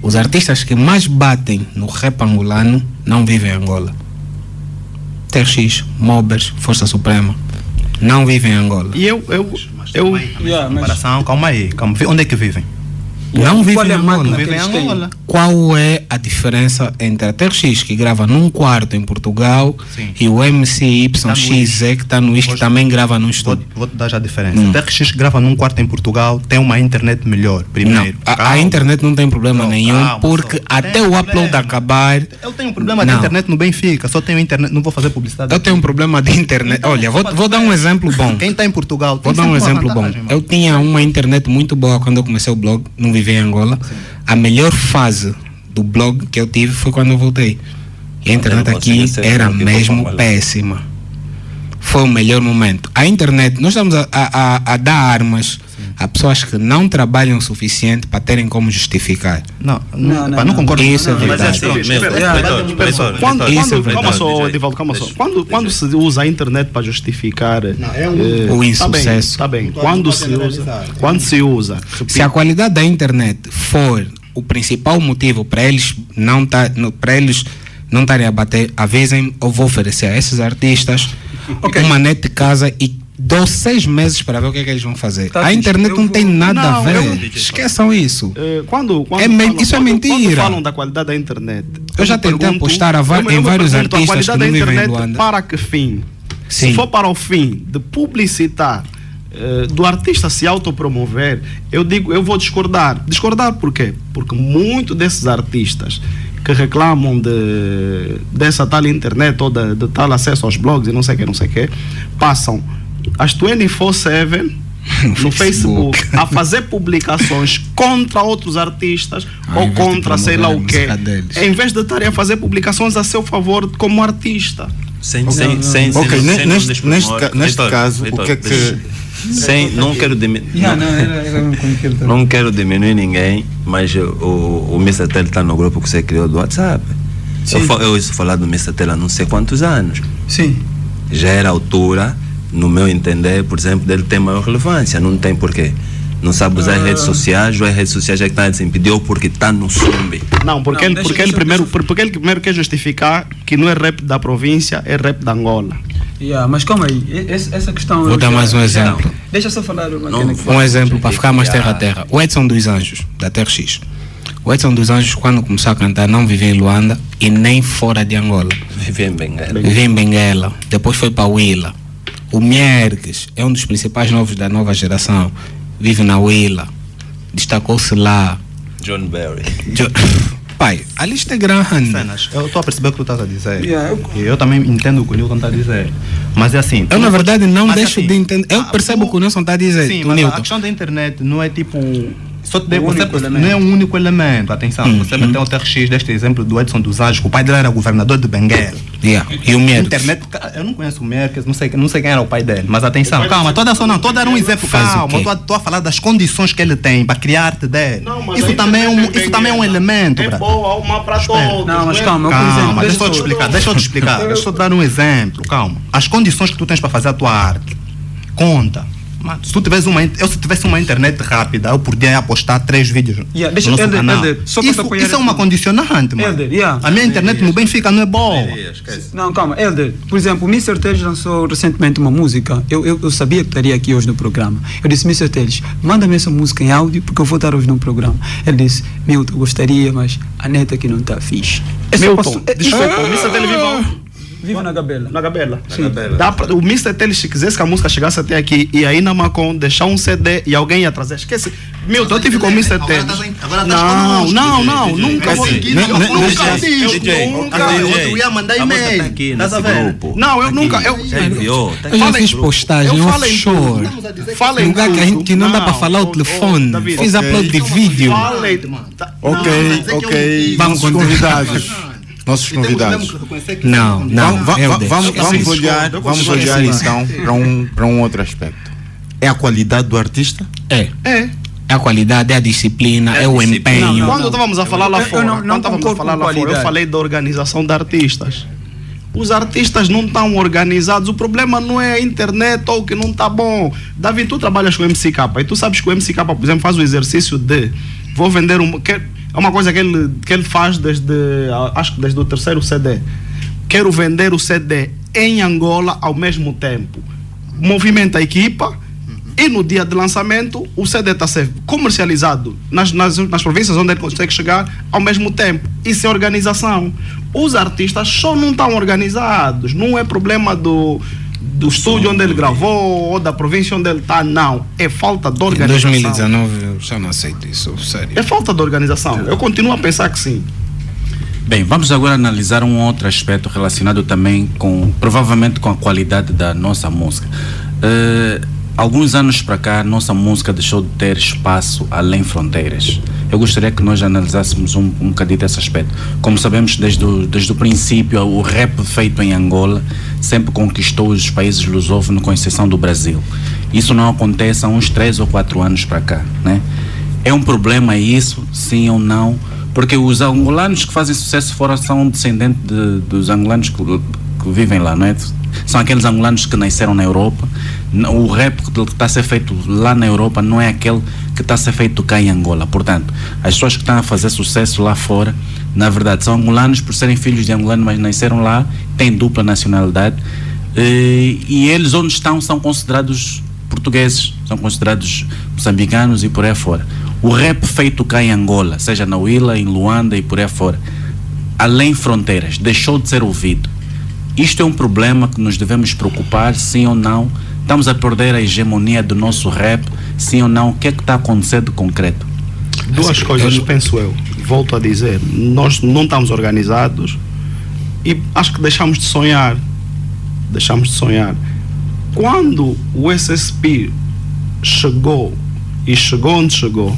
G: Os artistas que mais batem no rap angolano não vivem em Angola. TRX, Mobers, Força Suprema. Não vivem em Angola.
F: E eu, eu, eu,
B: Yeah, mas-
I: Comparação, calma aí, calma. Onde é que vivem?
G: Não vivem
B: Qual
G: em
B: é a máquina
G: Angola.
I: Vivem em? Angola.
G: Qual é a diferença entre a TRX, que grava num quarto em Portugal,
I: Sim.
G: e o MCYXZ, que está no IS, que também grava num
I: Vou,
G: estúdio?
I: vou te dar já a diferença. O TRX grava num quarto em Portugal, tem uma internet melhor, primeiro.
G: a, a internet não tem problema
I: Não,
G: nenhum,
I: calma,
G: porque
I: só.
G: até
I: Tem
G: o upload
I: problema.
G: acabar,
I: Eu tenho um problema de
G: Não.
I: internet no Benfica, só tenho internet, não vou fazer publicidade.
G: eu tenho um problema de internet.
I: Então,
G: Olha, vou, vou dar um exemplo bom.
I: Quem está em Portugal
G: Vou
I: tem
G: dar um exemplo bom.
I: mano.
G: Eu tinha uma internet muito boa quando eu comecei o blog, não vivia em Angola. A melhor fase do blog que eu tive foi quando eu voltei. E a internet
H: não
G: aqui era mesmo
H: ela.
G: péssima. Foi o melhor momento. A internet, nós estamos a, a- a- dar armas a pessoas que não trabalham o suficiente para terem como justificar.
I: Não,
B: Não,
I: não,
B: não,
I: pá, não
B: não.
I: concordo.
G: Isso é
H: Mas é
G: verdade.
H: assim,
G: Isso é
F: quando,
G: verdade.
F: calma só, Edivaldo, calma só. Quando, quando se usa a internet para justificar
I: é
F: eh,
G: O
F: tá
G: insucesso.
F: Tá bem, tá bem. Quando se usa, quando se usa,
G: Se a qualidade da internet for o principal motivo para eles não tá, para eles não estarem a bater, avisem, eu vou oferecer a esses artistas uma net de casa e dou seis meses para ver o que é que eles vão fazer.
B: Tá
G: a internet
B: eu
G: não
B: vou-
G: tem nada a
F: Não,
G: ver.
F: eu-
G: Esqueçam isso.
F: Eh, quando, quando
G: É me-
F: falam-
G: isso é mentira.
F: Quando falam da qualidade da internet.
G: Eu já
F: me
G: tentei
F: pergunto-
G: apostar a
F: eu
G: em
F: eu
G: vários artistas
F: a
G: que não vivem em Luanda.
F: para que fim?
G: Sim.
F: Se for para o fim de publicitar, do artista se autopromover, eu digo, eu vou discordar. Discordar por quê? Porque muitos desses artistas que que reclamam de, dessa tal internet ou de, de tal acesso aos blogs e não sei o que, não sei o que, passam as 24-7 no Facebook a fazer publicações contra outros artistas
G: Ao
F: ou contra sei lá o quê,
G: deles.
F: em vez de estarem a fazer publicações a seu favor como artista.
H: Sem, sem, sem,
J: Ok,
H: sem, sem
J: neste- neste neste
H: Vitor,
J: caso, o que é que-
H: deixa- Sem, não quero diminuir.
B: Yeah, não, era, era tá-
H: Não quero diminuir ninguém, mas o, o Mr. Tel está no grupo que você criou do WhatsApp. Eu,
B: Sim.
H: eu ouço falar do Mr. Tel há não sei quantos anos.
B: Sim.
H: Já era altura, no meu entender, por exemplo, dele ter maior relevância. Não tem porquê. Não sabe usar as redes sociais, ou as redes sociais é que estão a desimpedir, ou porque está no sumbi.
F: Não, porque,
B: Não,
F: ele,
B: deixa-
F: porque, ele
B: deixa-
F: primeiro,
B: deixa-
F: porque ele primeiro quer justificar que não é rap da província, é rap da Angola.
B: Yeah, mas calma aí, essa questão.
G: Vou dar
B: já-
G: mais um exemplo.
B: Deixa eu só falar uma
H: Não.
G: Um exemplo para ficar mais terra a terra. O Edson dos Anjos, da Terra X. O Edson dos Anjos, quando começou a cantar, não vivia em Luanda e nem fora de Angola.
H: Vive em Benguela.
G: Vivia em Benguela. Depois foi para Willa. O Mierques é um dos principais novos da nova geração. Vive na Willa. Destacou-se lá.
H: John Barry.
G: Jo- Pai, a lista é grande.
I: Cenas, eu estou a perceber o que tu estás a dizer.
B: Yeah, eu-
I: E eu também entendo o que o Newton está a dizer. Mas é assim.
G: Eu, na verdade, não deixo
I: assim,
G: de entender. Eu
I: ah,
G: percebo o que o Nelson está a dizer.
I: Sim, mas a
G: Newton.
I: questão da internet não é tipo. Só te dei, você, não é um único elemento. Atenção,
G: Hum,
I: você meteu o TRX deste exemplo do Edson dos Anjos, que o pai dele era governador de Benguela.
G: Yeah. E o Mierques.
I: Internet, eu não conheço o Merkel, não sei, não sei quem era o pai dele, mas atenção, calma, toda só não, toda era um exemplo, calma, estou a falar das condições que ele tem para criar arte dele.
F: Não, mas
I: isso também é um, isso também é um elemento,
F: É
I: brother.
F: boa, uma para todos.
B: Não, mas
F: né?
B: calma,
I: Calma, deixa eu te explicar, deixa eu te explicar, deixa eu te dar um exemplo, calma. As condições que tu tens para fazer a tua arte, conta. Mano, se tu tivesse uma, eu se tivesse uma internet rápida, eu podia apostar três vídeos
B: Yeah, deixa-
I: no nosso
B: Elder,
I: canal.
B: Elder, só
I: isso,
B: apoiar
I: isso é uma condicionante, mano.
B: Elder, yeah.
I: A minha internet no Benfica não é boa.
B: Não, calma, Elder, por exemplo, o Mr. Teles lançou recentemente uma música. Eu, eu, eu sabia que estaria aqui hoje no programa. Eu disse, Mr. Teles, manda-me essa música em áudio porque eu vou estar hoje no programa. Ele disse, Milton, gostaria, mas a neta aqui não está fixe. Eu só
F: Milton,
B: posso- é-
F: desculpa,
B: Ah!
F: o Mr. Tele vive aonde?
B: Vive na Gabela.
F: Na Gabela. Dá pra, o Mr. Tele, se quisesse que a música chegasse até aqui e aí na Macon deixar um CD e alguém ia trazer. Esquece. Milton, eu tive com o Mr.
I: Agora
F: Tele.
I: estás em- agora estás
F: Não, não, não, nunca vou.
I: Assim,
F: Eu
J: ne- ne-
F: nunca
J: neste-
F: disse.
H: DJ,
F: nunca-
I: eu ia mandar e-mail.
H: tá.
F: Não, eu nunca. Eu.
H: Tá
G: fiz postagem
F: eu tudo. Fala em
G: lugar que, a gente, que não, dá para falar o telefone. Fiz
J: ok.
G: upload de vídeo.
F: Falem. Tá-
J: Ok, ok.
G: Vamos
J: convidados. Nossos convidados.
G: Não, não.
J: Va- va-
G: Helder.
J: vamos
F: Eu
J: vamos olhar,
F: eu
J: vamos olhar então para um, para um outro aspecto. É a qualidade do artista?
G: É.
F: É.
G: É a qualidade, é a disciplina, é, o
H: disciplina.
G: empenho.
F: Quando estávamos a falar lá
B: Eu- eu
F: fora,
B: não- não
F: quando estávamos a falar lá fora, eu
B: qualidade.
F: falei da organização de artistas. Os artistas não estão organizados. O problema não é a internet ou que não está bom. Davi, tu trabalhas com o MCK e tu sabes que o MCK, por exemplo, faz o exercício de vou vender um. que- é uma coisa que ele, que ele faz desde acho que desde o terceiro CD. Quero vender o CD em Angola ao mesmo tempo. Movimenta a equipa e no dia de lançamento o CD está a ser comercializado nas, nas, nas províncias onde ele consegue chegar ao mesmo tempo. Isso é organização. Os artistas só não estão organizados. Não é problema do, do estúdio onde ele gravou ou da província onde ele está, não. É falta de
G: Em
F: organização.
G: 2019 eu já não aceito isso, sério.
F: É falta de organização. Eu continuo a pensar que sim.
E: Bem, vamos agora analisar um outro aspecto relacionado também com, provavelmente com a qualidade da nossa música. Eh, alguns anos para cá, nossa música deixou de ter espaço além fronteiras. Eu gostaria que nós analisássemos um, um bocadinho desse aspecto. Como sabemos, desde o, desde o princípio, o rap feito em Angola sempre conquistou os países lusófonos, com exceção do Brasil. Isso não acontece há uns três ou quatro anos para cá, né? É um problema isso, sim ou não? Porque os angolanos que fazem sucesso fora são descendentes de- dos angolanos que, que vivem lá, não é? São aqueles angolanos que nasceram na Europa. O rap que está a ser feito lá na Europa não é aquele que está a ser feito cá em Angola. Portanto, as pessoas que estão a fazer sucesso lá fora, na verdade, são angolanos por serem filhos de angolanos, mas nasceram lá, têm dupla nacionalidade. Eh, E eles, onde estão, são considerados portugueses, são considerados moçambicanos e por aí fora. O rap feito cá em Angola, seja na Huila, em Luanda e por aí fora, além fronteiras, deixou de ser ouvido. Isto é um problema que nos devemos preocupar, sim ou não? Estamos a perder a hegemonia do nosso rap, sim ou não? O que é que está acontecendo de concreto?
F: Duas coisas, penso eu. volto a dizer, nós não estamos organizados e acho que deixamos de sonhar. Deixamos de sonhar. Quando o SSP chegou e chegou onde chegou,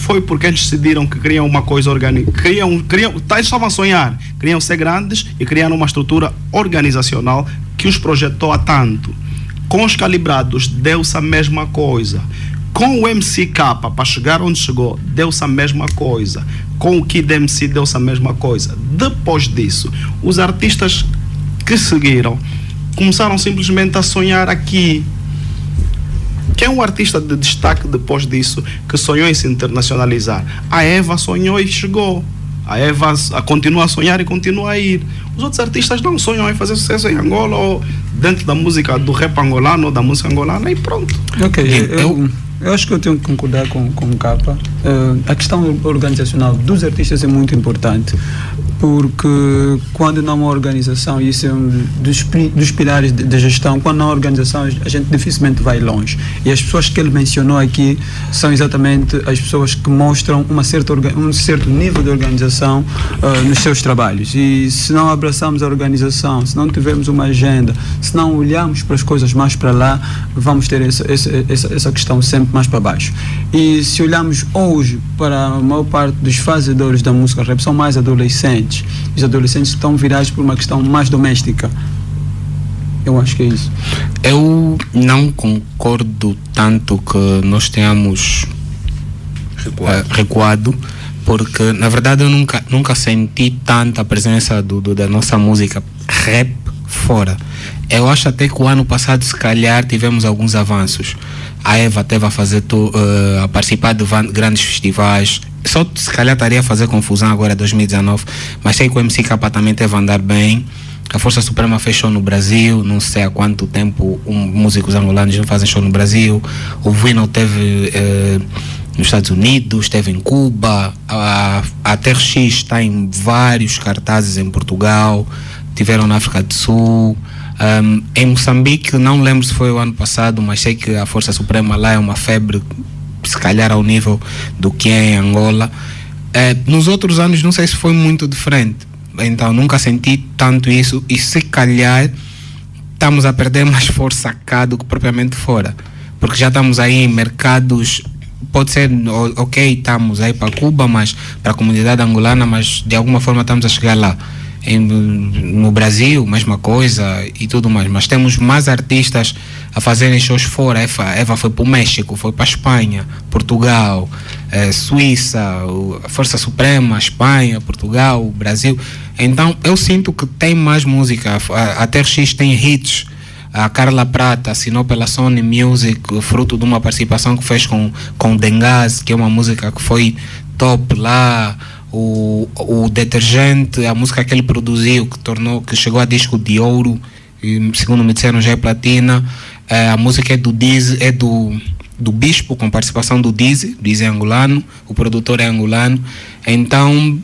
F: foi porque eles decidiram que queriam uma coisa orgânica. Queriam, tá, eles estavam a sonhar, queriam ser grandes e criaram uma estrutura organizacional que os projetou a tanto. Com os calibrados, deu-se a mesma coisa. Com o MCK, para chegar onde chegou, deu-se a mesma coisa. Com o Kid MC, deu-se a mesma coisa. Depois disso, os artistas que seguiram começaram simplesmente a sonhar aqui. Quem é um artista de destaque depois disso que sonhou em se internacionalizar? A Eva sonhou e chegou. A Eva a- continua a sonhar e continua a ir. Os outros artistas não sonham em fazer sucesso em Angola ou dentro da música do rap angolano ou da música angolana e pronto.
B: Ok, eu, eu acho que eu tenho que concordar com, com o Capa. Eh, a questão organizacional dos artistas é muito importante, porque quando não há organização, e isso é um dos, dos pilares da gestão, quando não há organização, a gente dificilmente vai longe. E as pessoas que ele mencionou aqui são exatamente as pessoas que mostram uma certa, um certo nível de organização eh, nos seus trabalhos. E se não abraçarmos a organização, se não tivermos uma agenda, se não olharmos para as coisas mais para lá, vamos ter essa, essa, essa questão sempre mais para baixo. E se olharmos hoje para a maior parte dos fazedores da música rap, são mais adolescentes. Os adolescentes estão virados por uma questão mais doméstica. Eu acho que é isso.
G: Eu não concordo tanto que nós tenhamos eh, recuado, porque na verdade eu nunca, nunca senti tanta presença do, do- da nossa música rap fora. Eu acho até que o ano passado, se calhar, tivemos alguns avanços. A Eva teve a fazer eh, a participar de grandes festivais. Só se calhar estaria a fazer confusão agora 2019, mas sei que o MC Capa também teve a andar bem. A Força Suprema fez show no Brasil, não sei há quanto tempo um, músicos angolanos não fazem show no Brasil. O Vino teve eh, nos Estados Unidos, esteve em Cuba. A, a TRX está em vários cartazes em Portugal, tiveram na África do Sul. Um, em Moçambique, não lembro se foi o ano passado, mas sei que a Força Suprema lá é uma febre, se calhar ao nível do que é em Angola. Eh, nos outros anos, não sei se foi muito diferente. Então, nunca senti tanto isso. E se calhar, estamos a perder mais força cá do que propriamente fora. Porque já estamos aí em mercados. Pode ser, ok, estamos aí para Cuba, mas para a comunidade angolana, mas de alguma forma estamos a chegar lá. Em- no Brasil, mesma coisa e tudo mais. Mas temos mais artistas a fazerem shows fora. Eva, Eva foi para o México, foi para a Espanha, Portugal, eh, Suíça, Força Suprema, Espanha, Portugal, Brasil. Então eu sinto que tem mais música. A, a TRX tem hits. A Carla Prata assinou pela Sony Music, fruto de uma participação que fez com, com Dengaz, que é uma música que foi top lá. O, o Detergente, a música que ele produziu, que tornou, que chegou a disco de ouro, e, segundo me disseram já é platina. Eh, a música é do Diz, é do, do Bispo, com participação do Dizzy, Dizzy é angolano, o produtor é angolano. Então,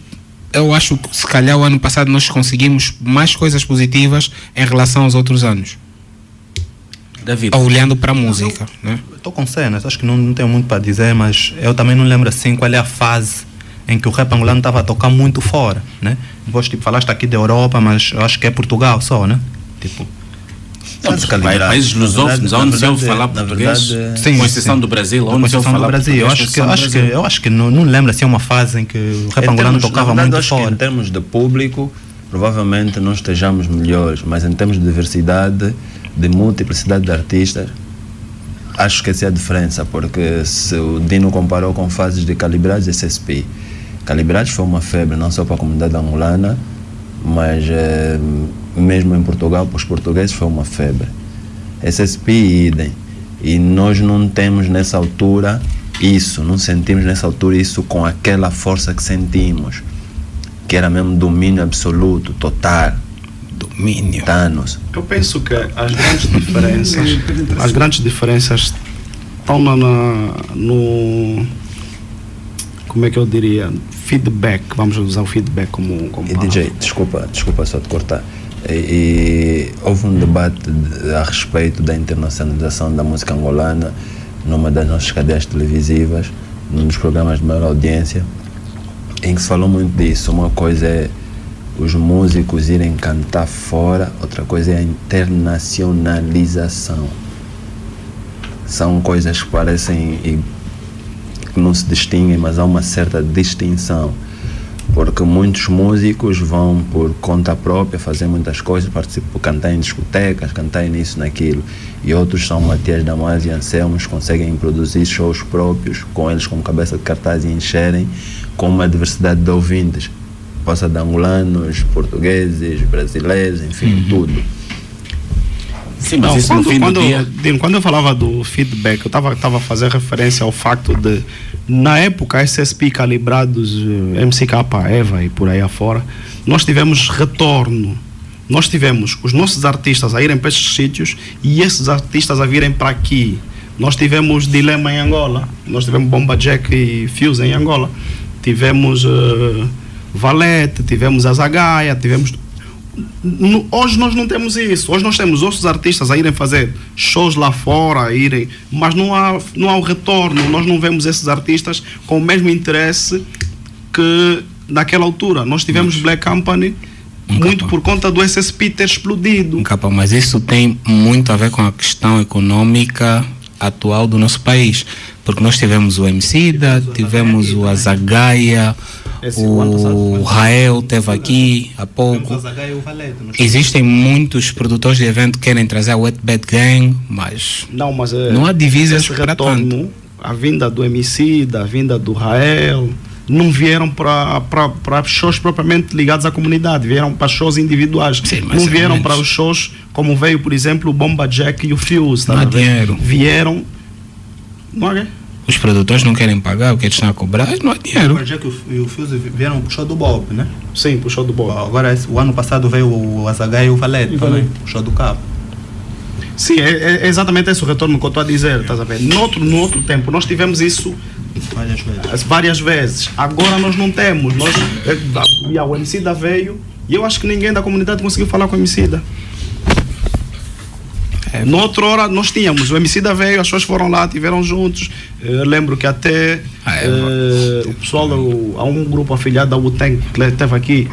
G: eu acho que se calhar o ano passado nós conseguimos mais coisas positivas em relação aos outros anos.
E: David.
G: Olhando para a música, né?
I: Estou com cenas, acho que não, não tenho muito para dizer, mas eu também não lembro assim qual é a fase em que o rap angolano estava a tocar muito fora, né? Vós, tipo, falaste aqui da Europa, mas eu acho que é Portugal só, né? Tipo,
E: países lusófonos, onde se ouve falar português, com exceção do Brasil, onde se ouve falar
I: Brasil. Eu acho que, acho que, eu acho que não, não lembro assim uma fase em que o rap angolano tocava
H: verdade,
I: muito
H: acho que
I: fora.
H: em termos de público, provavelmente não estejamos melhores, mas em termos de diversidade, de multiplicidade de artistas, acho que essa é a diferença, porque se o Dino comparou com fases de Calibrados SSP, Calibrados foi uma febre não só para a comunidade angolana, mas eh, mesmo em Portugal, para os portugueses foi uma febre. SSP idem. E nós não temos nessa altura isso, não sentimos nessa altura isso com aquela força que sentimos, que era mesmo domínio absoluto, total.
G: Domínio.
H: Thanos.
F: Eu penso que as grandes diferenças, as grandes diferenças estão na, na- no como é que eu diria feedback. Vamos usar o feedback como como
H: E
F: palavra.
H: DJ, desculpa, desculpa só te cortar. E, e houve um debate de- a respeito da internacionalização da música angolana numa das nossas cadeias televisivas, num dos programas de maior audiência. em que se falou muito disso. Uma coisa é os músicos irem cantar fora, outra coisa é a internacionalização. São coisas que parecem que não se distinguem, mas há uma certa distinção. Porque muitos músicos vão por conta própria fazer muitas coisas, participam, cantar em discotecas, cantar nisso, naquilo. E outros são Matias Damasio e Anselmos, conseguem produzir shows próprios, com eles como cabeça de cartaz e encherem, com uma diversidade de ouvintes. Passa de angolanos, portugueses, brasileiros, enfim, tudo.
F: Sim, mas isso quando, no fim quando, do dia... Dino, quando eu falava do feedback, eu estava tava a fazer referência ao facto de, na época, SSP calibrados, eh, MCK, EVA e por aí afora, nós tivemos retorno. Nós tivemos os nossos artistas a irem para esses sítios e esses artistas a virem para aqui. Nós tivemos Dilema em Angola, nós tivemos Bomba Jack e Fuse em Angola, tivemos uh, Valete, tivemos Azagaia, tivemos hoje nós não temos isso. Hoje nós temos outros artistas a irem fazer shows lá fora, a irem, mas não há, não há o retorno. Nós não vemos esses artistas com o mesmo interesse que naquela altura. Nós tivemos Black Company um muito capa. por conta do SSP ter explodido.
G: Um capa, mas isso tem muito a ver com a questão econômica atual do nosso país. Porque nós tivemos o Emicida, tivemos o Azagaia, o Rael teve aqui há pouco. Existem muitos produtores de evento que querem trazer a Wet Bad Gang, mas
F: não, mas
G: é, não há divisas para
F: tanto. A vinda do MC, a vinda do Rael, não vieram para shows propriamente ligados à comunidade, vieram para shows individuais. Sim, não vieram para os shows como veio, por exemplo, o Bomba Jack e o Fuse.
G: Tá não há dinheiro.
F: Vieram. Não é?
G: Os produtores não querem pagar o que eles estão a cobrar, não há dinheiro.
I: O Jack e o Fuse vieram show do Bob, né?
F: Sim, show do Bob.
I: Agora, o ano passado veio o Azagai e o Valete também, show do Cabo.
F: Sim, é, é, exatamente esse o retorno que eu estou a dizer, estás a ver? No outro, no outro tempo, nós tivemos isso
I: várias vezes.
F: várias vezes. Agora nós não temos. Nós, é, o Emicida veio e eu acho que ninguém da comunidade conseguiu falar com o Emicida. É. Hora nós tínhamos, o MC da veio, as pessoas foram lá, tiveram juntos. Eu lembro que até ah, é, uh, o pessoal, do, há um grupo afiliado da UTEN que esteve aqui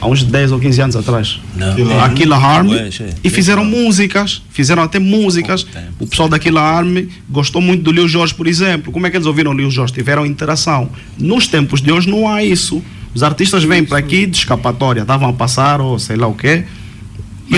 F: há uns 10 ou 15 anos atrás. Não. Aquila Army. E fizeram músicas, fizeram até músicas. O pessoal daquela Army gostou muito do Lil Jorge, por exemplo. Como é que eles ouviram o Lil Jorge? Tiveram interação. Nos tempos de hoje não há isso. Os artistas vêm para aqui de escapatória, estavam a passar ou sei lá o quê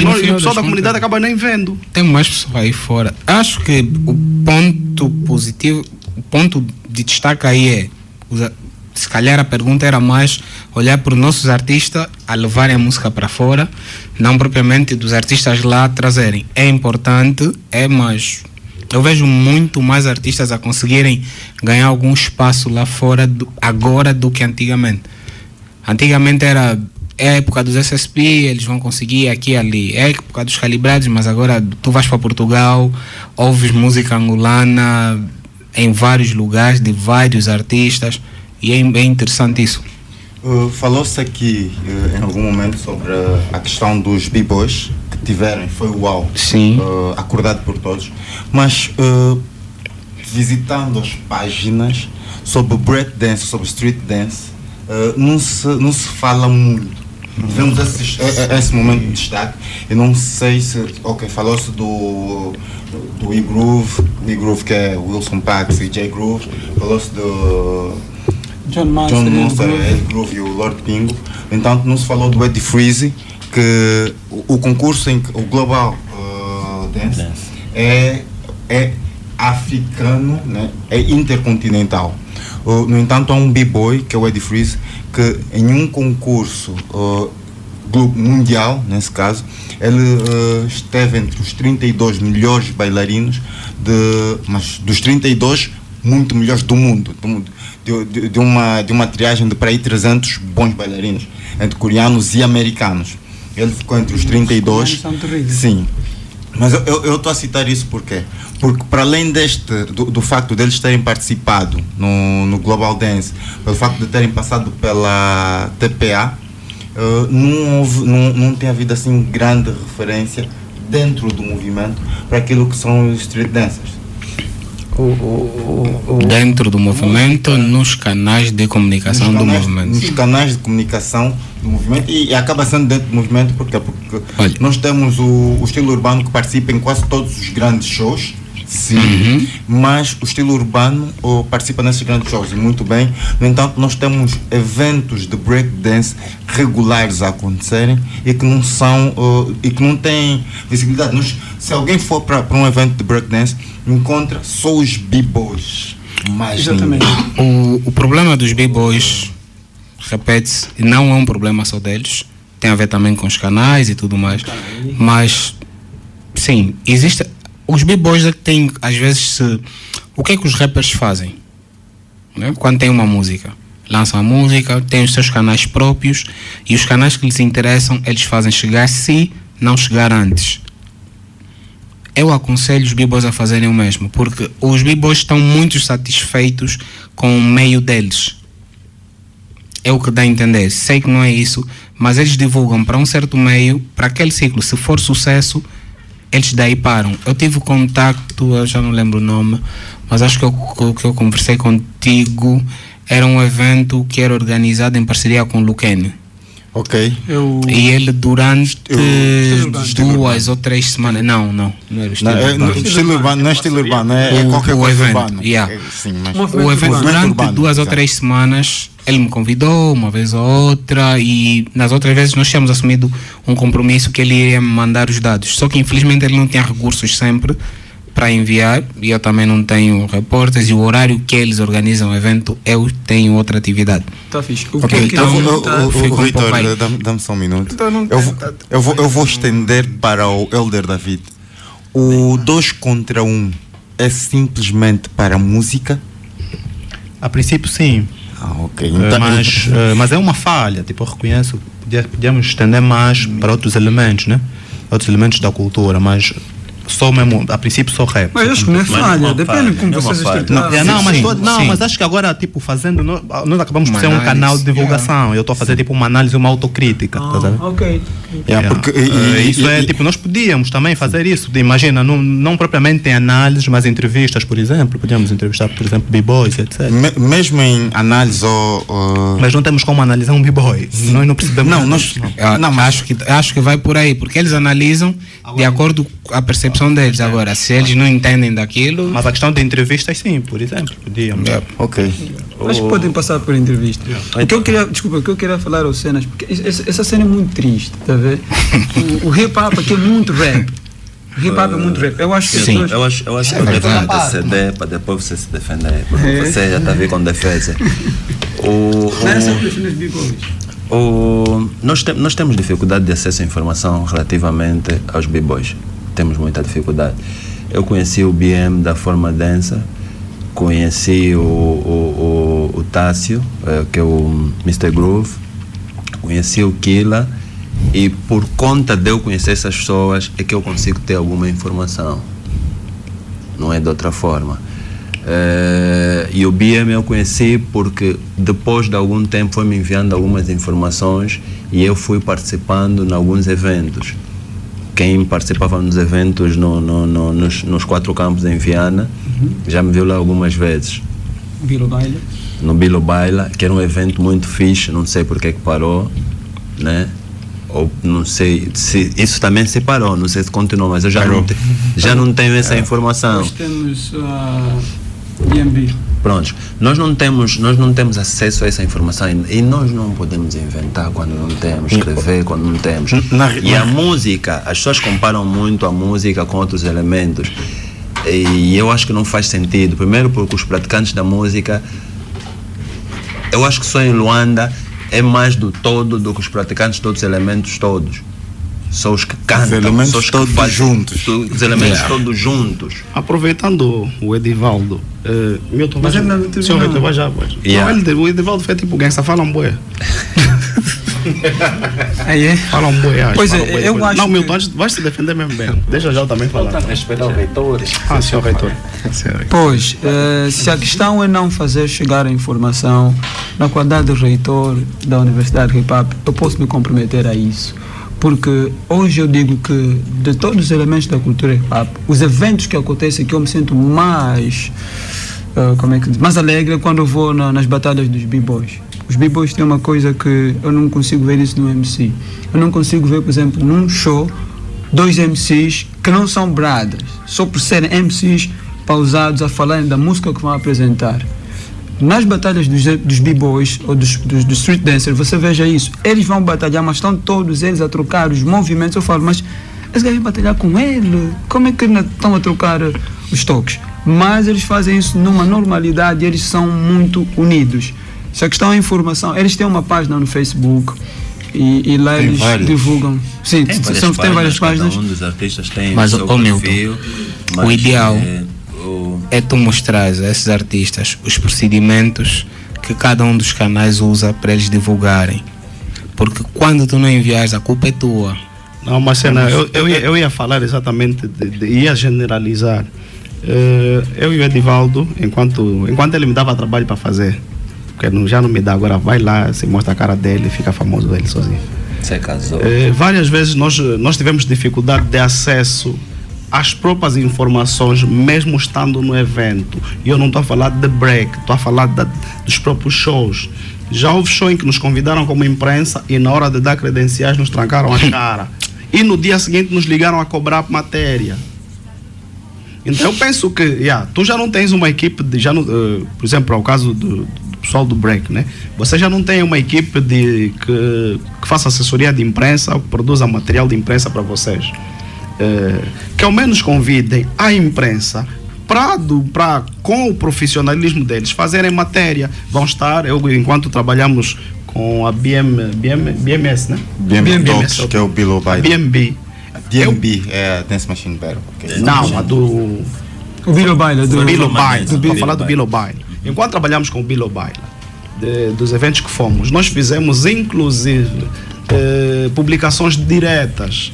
F: e, nós, e o pessoal da comunidade acaba nem vendo.
G: Tem mais pessoas aí fora. Acho que o ponto positivo, o ponto de destaque aí é, se calhar a pergunta era mais olhar para os nossos artistas a levarem a música para fora, não propriamente dos artistas lá trazerem. É importante, é, mas eu vejo muito mais artistas a conseguirem ganhar algum espaço lá fora do, agora do que antigamente. Antigamente era é a época dos SSP, eles vão conseguir aqui e ali. É a época dos calibrados, mas agora tu vais para Portugal, ouves música angolana em vários lugares, de vários artistas, e é bem interessante isso.
J: Uh, Falou-se aqui uh, em algum momento sobre uh, a questão dos b-boys que tiveram, foi uau,
G: Sim.
J: Uh, acordado por todos, mas visitando as páginas sobre breakdance, sobre street dance, não, se, não se fala muito Tivemos esse, esse momento de destaque. Eu não sei se. Ok, falou-se do, do E-Groove, E-Groove que é Wilson Pax e J Groove. Falou-se do.
B: John Monster,
J: John Monster Ed Groove e o Lord Pingo. Então não se falou do Eddie Freeze, que o, o concurso em o Global uh, Dance, Dance, É, é africano, né? é intercontinental. Uh, no entanto, há um b-boy, que é o Eddie Freeze, que em um concurso uh, mundial, nesse caso, ele uh, esteve entre os 32 melhores bailarinos, de, mas dos 32 muito melhores do mundo, do mundo de, de, uma, de uma triagem de para aí 300 bons bailarinos, entre coreanos e americanos. Ele ficou entre os 32. Sim. Mas eu estou a citar isso porque porque para além deste do, do, facto deles terem participado no, no Global Dance, pelo facto de terem passado pela TPA, uh, eh, não, houve, não, não tem havido assim grande referência dentro do movimento para aquilo que são os street dancers.
G: Dentro do movimento, nos canais de comunicação
J: nos
G: do
J: canais,
G: movimento.
J: Nos canais de comunicação do movimento e, e acaba sendo dentro do movimento porque, porque nós temos o, o estilo urbano que participa em quase todos os grandes shows. Sim,
G: Uhum.
J: mas o estilo urbano oh, participa nesses grandes shows e muito bem. No entanto, nós temos eventos de breakdance regulares a acontecerem e que não são oh, e que não têm visibilidade. Nós, se alguém for para um evento de breakdance, encontra só os b-boys. Mais ninguém.
G: O, o problema dos b-boys, repete-se, não é um problema só deles, tem a ver também com os canais e tudo mais, mas sim, existe. Os b-boys é que têm, às vezes, se, o que é que os rappers fazem? né? Quando tem uma música, lançam a música, têm os seus canais próprios e os canais que lhes interessam, eles fazem chegar se não chegar antes eu aconselho os b-boys a fazerem o mesmo, porque os b-boys estão muito satisfeitos com o meio deles. É o que dá a entender. Sei que não é isso, mas eles divulgam para um certo meio, para aquele ciclo, se for sucesso, eles daí param. Eu tive contacto, eu já não lembro o nome, mas acho que eu, que eu conversei contigo. Era um evento que era organizado em parceria com o Luquene.
J: Ok.
G: E ele durante
J: Eu-
G: duas ou três semanas. Não, não. Não era o estilo
J: Não, é,
G: urbano.
J: no- estilo urbano, não é estilo urbano, é, é
G: O-
J: qualquer
G: o
J: coisa
G: evento,
J: urbana.
G: yeah.
J: É, sim, mas
G: o evento durante duas ou três semanas ele me convidou uma vez ou outra e nas outras vezes nós tínhamos assumido um compromisso que ele iria me mandar os dados só que infelizmente ele não tinha recursos sempre para enviar e eu também não tenho repórteres e o horário que eles organizam o evento eu tenho outra atividade
B: Tá fixe. O
J: Ok,
B: que é que
J: eu vou-
B: não
J: eu- eu-
G: Fica um
J: o Ritor,
G: pouco aí.
J: dá-me só um minuto.
B: Então
J: Eu vou, eu, vou, eu vou estender para o Elder David. O 2 contra 1 um é simplesmente para música?
I: A princípio, sim.
J: Ah, ok.
I: Eh,
J: Então-
I: mas, eh, mas é uma falha, tipo, eu reconheço, podíamos estender mais para outros elementos, né? Outros elementos da cultura, mas só mesmo, a princípio só rap.
B: Mas acho que não é
I: Mas
B: falha, depende
I: falha,
B: como
I: não é uma
B: vocês.
I: Não, é, não, mas, todo- não mas acho que agora, tipo, fazendo, nós, nós acabamos
B: Uma
I: por ser um canal de divulgação. Eu estou a fazer, tipo, uma análise, uma autocrítica, tá sabendo?
B: ok.
J: Yeah, porque- e-
I: Eh,
J: e-
I: isso
J: e-
I: é
J: e-
I: tipo, nós podíamos também fazer isso. de- Imagina, não, não propriamente em análises, mas entrevistas, por exemplo. Podíamos entrevistar, por exemplo, b-boys, etc.
J: Me- mesmo em análise ou,
I: Mas não temos como analisar um b-boy. Nós não percebemos.
J: Não, nós-
G: Eu acho, que, acho que vai por aí, porque eles analisam de acordo com a percepção deles. Agora, se eles não entendem daquilo.
I: Mas a questão de entrevistas, sim, por exemplo, podíamos.
J: Ok.
B: Acho que podem passar por entrevista. O que eu queria, desculpa, o que eu queria falar aos cenas, porque es- essa, essa cena é muito triste, tá vendo? O, o hip hop aqui é muito rap. O hip hop é muito rap. Eu acho que
H: Sim,
B: pessoas-
H: eu acho, eu acho
B: É
H: que
B: verdade.
H: anteceder para depois você se defender. Porque
B: É.
H: você já está a vir com defesa. O,
B: Não é só
H: o,
B: questão dos b-boys.
H: O, nós, tem, nós temos dificuldade de acesso à informação relativamente aos b-boys. Temos muita dificuldade. Eu conheci o BM da forma densa, conheci o, o, o, o Tássio, eh, que é o Mr. Groove, conheci o Killa e por conta de eu conhecer essas pessoas é que eu consigo ter alguma informação. Não é de outra forma. Eh, e o BM eu conheci porque depois de algum tempo foi me enviando algumas informações e eu fui participando em alguns eventos. Quem participava nos eventos no, no, no, nos, nos quatro campos em Viana já me viu lá algumas vezes
B: Bilo Baile.
H: no Bilo Baila, que era um evento muito fixe, não sei porque que parou, né? Ou não sei se isso também se parou, não sei se continuou, mas eu já, não, te- já não tenho essa informação.
B: Nós temos a BNB.
H: Pronto, nós não temos, nós não temos acesso a essa informação e, e nós não podemos inventar quando não temos, escrever quando não temos. e a música, as pessoas comparam muito a música com outros elementos. E eu acho que não faz sentido. Primeiro porque os praticantes da música, eu acho que só em Luanda é mais do todo do que os praticantes de outros elementos todos. São os que cantam,
J: elementos
H: são os que
J: todos
H: fazem-
J: juntos.
H: Os elementos
F: Yeah.
H: todos juntos.
F: Aproveitando o Edivaldo, eh, Milton,
B: Mas não.
F: Senhor vai já, vai.
H: Yeah.
F: Não, ele- o Edivaldo foi tipo gangsta, fala um bué.
B: Aí é?
F: Fala um.
B: Pois é,
F: bué
B: eu acho
F: Não,
B: que-
F: Milton, antes- vai se defender mesmo bem. Deixa já eu também falar.
E: Respeitar os reitores.
F: Ah, senhor Reitor.
B: Pois, eh, se a questão é não fazer chegar a informação na qualidade de reitor da Universidade de Hip Hop, eu posso me comprometer a isso. Porque hoje eu digo que de todos os elementos da cultura hip hop, os eventos que acontecem que eu me sinto mais ah, como é que diz? mais alegre é quando eu vou na- nas batalhas dos b-boys. Os b-boys têm uma coisa que eu não consigo ver isso no MC. Eu não consigo ver, por exemplo, num show, dois MCs que não são brothers, só por serem MCs pausados a falarem da música que vão apresentar. Nas batalhas dos, dos b-boys ou dos, dos, dos street dancers, você veja isso. Eles vão batalhar, mas estão todos eles a trocar os movimentos. Eu falo, mas esse gajo vai batalhar com ele? Como é que não estão a trocar os toques? Mas eles fazem isso numa normalidade e eles são muito unidos. Se a questão é informação, eles têm uma página no Facebook e, e lá
H: Tem
B: eles
H: várias.
B: divulgam. Sim,
H: Tem várias
B: são, tem várias
H: páginas,
B: páginas.
H: Cada um dos artistas tem
G: Mas,
H: o seu
G: ô, Milton,
H: perfil.
G: o
H: mas,
G: ideal
H: é, o-
G: é tu mostrares a esses artistas os procedimentos que cada um dos canais usa para eles divulgarem. Porque quando tu não enviares, a culpa é tua.
F: Não, mas cena, eu, eu, ia, eu ia falar exatamente, de, de- ia generalizar. Eh, eu e o Edivaldo, enquanto, enquanto ele me dava trabalho para fazer, porque não, já não me dá, agora vai lá, se mostra a cara dele, fica famoso ele sozinho.
H: Você casou.
F: Eh, várias vezes nós, nós tivemos dificuldade de acesso às próprias informações, mesmo estando no evento. E eu não estou a falar de break, estou a falar da- dos próprios shows. Já houve show em que nos convidaram como imprensa e na hora de dar credenciais nos trancaram a cara. E no dia seguinte nos ligaram a cobrar matéria. Então eu penso que, yeah, tu já não tens uma equipe de, já não, eh, por exemplo, ao caso do, do pessoal do break, né? Você já não tem uma equipe de que, que faça assessoria de imprensa ou que produza material de imprensa para vocês. Eh, que ao menos convidem a imprensa para para com o profissionalismo deles fazerem matéria. Vão estar, eu enquanto trabalhamos com a BM, BM, BMS, né?
J: BMB Dogs,
F: ok.
J: que é o Below by
F: BMB.
J: DMB é a Dance Machine Battle. ok?
F: Não, a do.
B: O Bilo Baila, do
F: Bilo Baila.
B: do
F: Estou
B: Bilo
F: a falar do Bilo Baila. Enquanto trabalhamos com o Bilo Baila, de- dos eventos que fomos, nós fizemos inclusive eh, publicações diretas.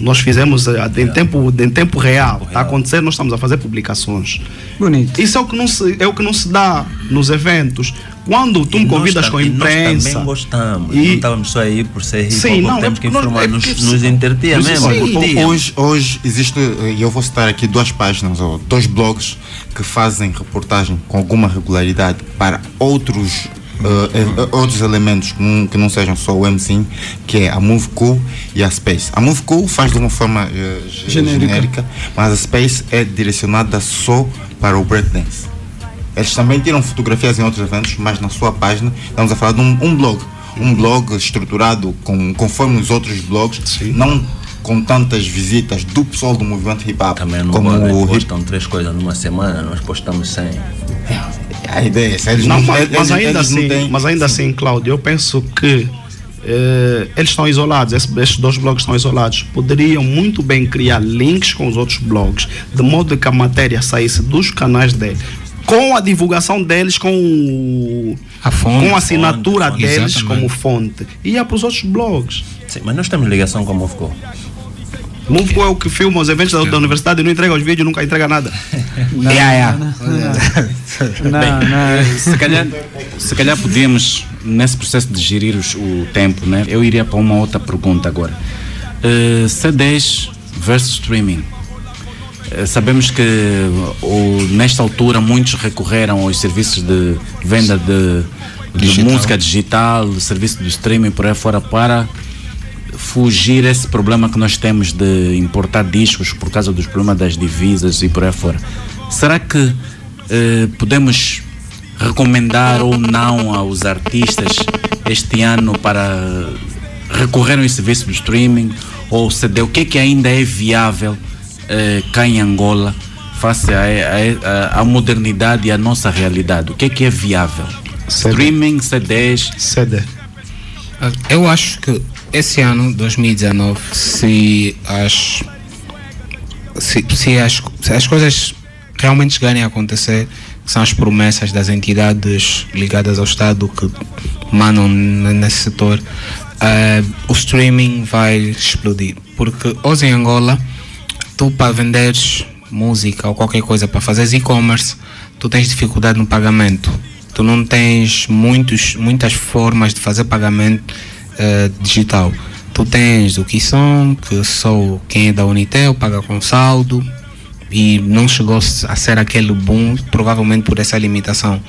F: Nós fizemos eh, em tempo, em tempo real. Está a acontecer, nós estamos a fazer publicações.
B: Bonito.
F: Isso é o que não se, é o que não se dá nos eventos. Quando tu me
H: nós
F: convidas
H: tam-
F: com a
H: e Nós
F: imprensa.
H: também gostamos.
F: E-
H: Não estávamos só aí por ser hip
F: Sim, não, é
H: temos que
F: porque nós-
H: informar,
F: é
H: nos,
F: porque-
H: nos entreter
F: Sim,
H: mesmo.
F: sim.
H: dia.
J: Hoje, hoje existe, e eu vou citar aqui duas páginas ou dois blogs que fazem reportagem com alguma regularidade para outros, eh, outros elementos que não, que não sejam só o MC, que é a Move Cool e a Space. A Move Cool faz de uma forma ge-
B: Genérica.
J: genérica, mas a Space é direcionada só para o breakdance. Eles também tiram fotografias em outros eventos, mas na sua página estamos a falar de um, um blog. Um blog estruturado com, conforme os outros blogs, não com tantas visitas do pessoal do movimento hip hop
H: Também não
J: como
H: podem,
J: o hip
H: postam três coisas numa semana, nós postamos 100.
J: A ideia é essa. Eles
F: Não,
J: não,
F: mas,
J: eles-
F: mas ainda
J: eles não
F: assim,
J: têm-
F: mas ainda assim, Cláudio, eu penso que eh, eles estão isolados, esses, esses dois blogs estão isolados. Poderiam muito bem criar links com os outros blogs, de modo que a matéria saísse dos canais deles, com a divulgação deles, com, o-
G: A fonte.
F: com a assinatura
G: fonte,
F: deles
G: exatamente.
F: como fonte. E ia para os outros blogs.
H: Sim, mas nós temos ligação com o Movco.
F: Movco é o que filma os eventos da, da universidade e não entrega os vídeos, nunca entrega nada.
B: Não,
G: Yeah, yeah.
B: não, não, não, não.
K: Se calhar, se calhar podíamos, nesse processo de gerir os- o tempo, né? eu iria para uma outra pergunta agora. Eh, C10 versus streaming. Eh, sabemos que o, nesta altura muitos recorreram aos serviços de venda de, de
G: Digital.
K: música digital, serviço de streaming por aí fora para fugir esse problema que nós temos de importar discos por causa dos problemas das divisas e por aí fora. Será que eh, podemos recomendar ou não aos artistas este ano para recorrer ao serviço do streaming ou CD? O que é que ainda é viável eh, cá em Angola face à a, a, a modernidade e à nossa realidade? O que é que é viável?
F: CD.
K: Streaming, CDs?
F: CD.
G: Eu acho que esse ano, 2019, se as, se, se as, se as coisas realmente chegarem a acontecer, são as promessas das entidades ligadas ao Estado que mandam nesse setor, eh, o streaming vai explodir. Porque hoje em Angola, tu para venderes música ou qualquer coisa para fazeres e-commerce, tu tens dificuldade no pagamento. Tu não tens muitos, muitas formas de fazer pagamento eh, digital. Tu tens o Kisson, que só quem é da Unitel paga com saldo e não chegou a ser aquele boom, provavelmente por essa limitação.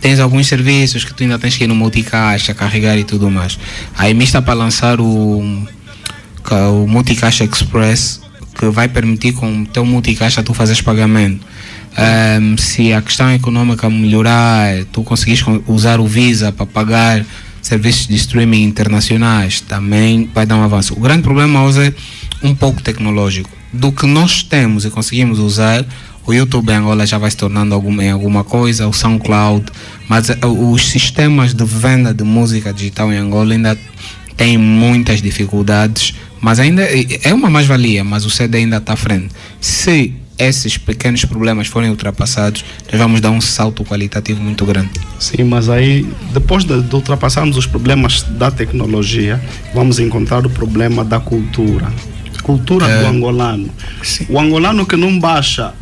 G: Tens alguns serviços que tu ainda tens que ir no multicaixa, carregar e tudo mais. Aí me está para lançar o, o Multicaixa Express, que vai permitir com o teu multicaixa tu fazeres pagamento. Ahm, se a questão econômica melhorar, tu conseguires con- usar o Visa para pagar serviços de streaming internacionais, também vai dar um avanço. O grande problema hoje é um pouco tecnológico. Do que nós temos e conseguimos usar, o YouTube em Angola já vai se tornando em alguma coisa, o SoundCloud, mas eh, os sistemas de venda de música digital em Angola ainda têm muitas dificuldades, mas ainda é é uma mais-valia, mas o CD ainda está à frente. Se esses pequenos problemas forem ultrapassados, nós vamos dar um salto qualitativo muito grande.
F: Sim, mas aí, depois de, de ultrapassarmos os problemas da tecnologia, vamos encontrar o problema da cultura. Cultura do angolano. O angolano que não baixa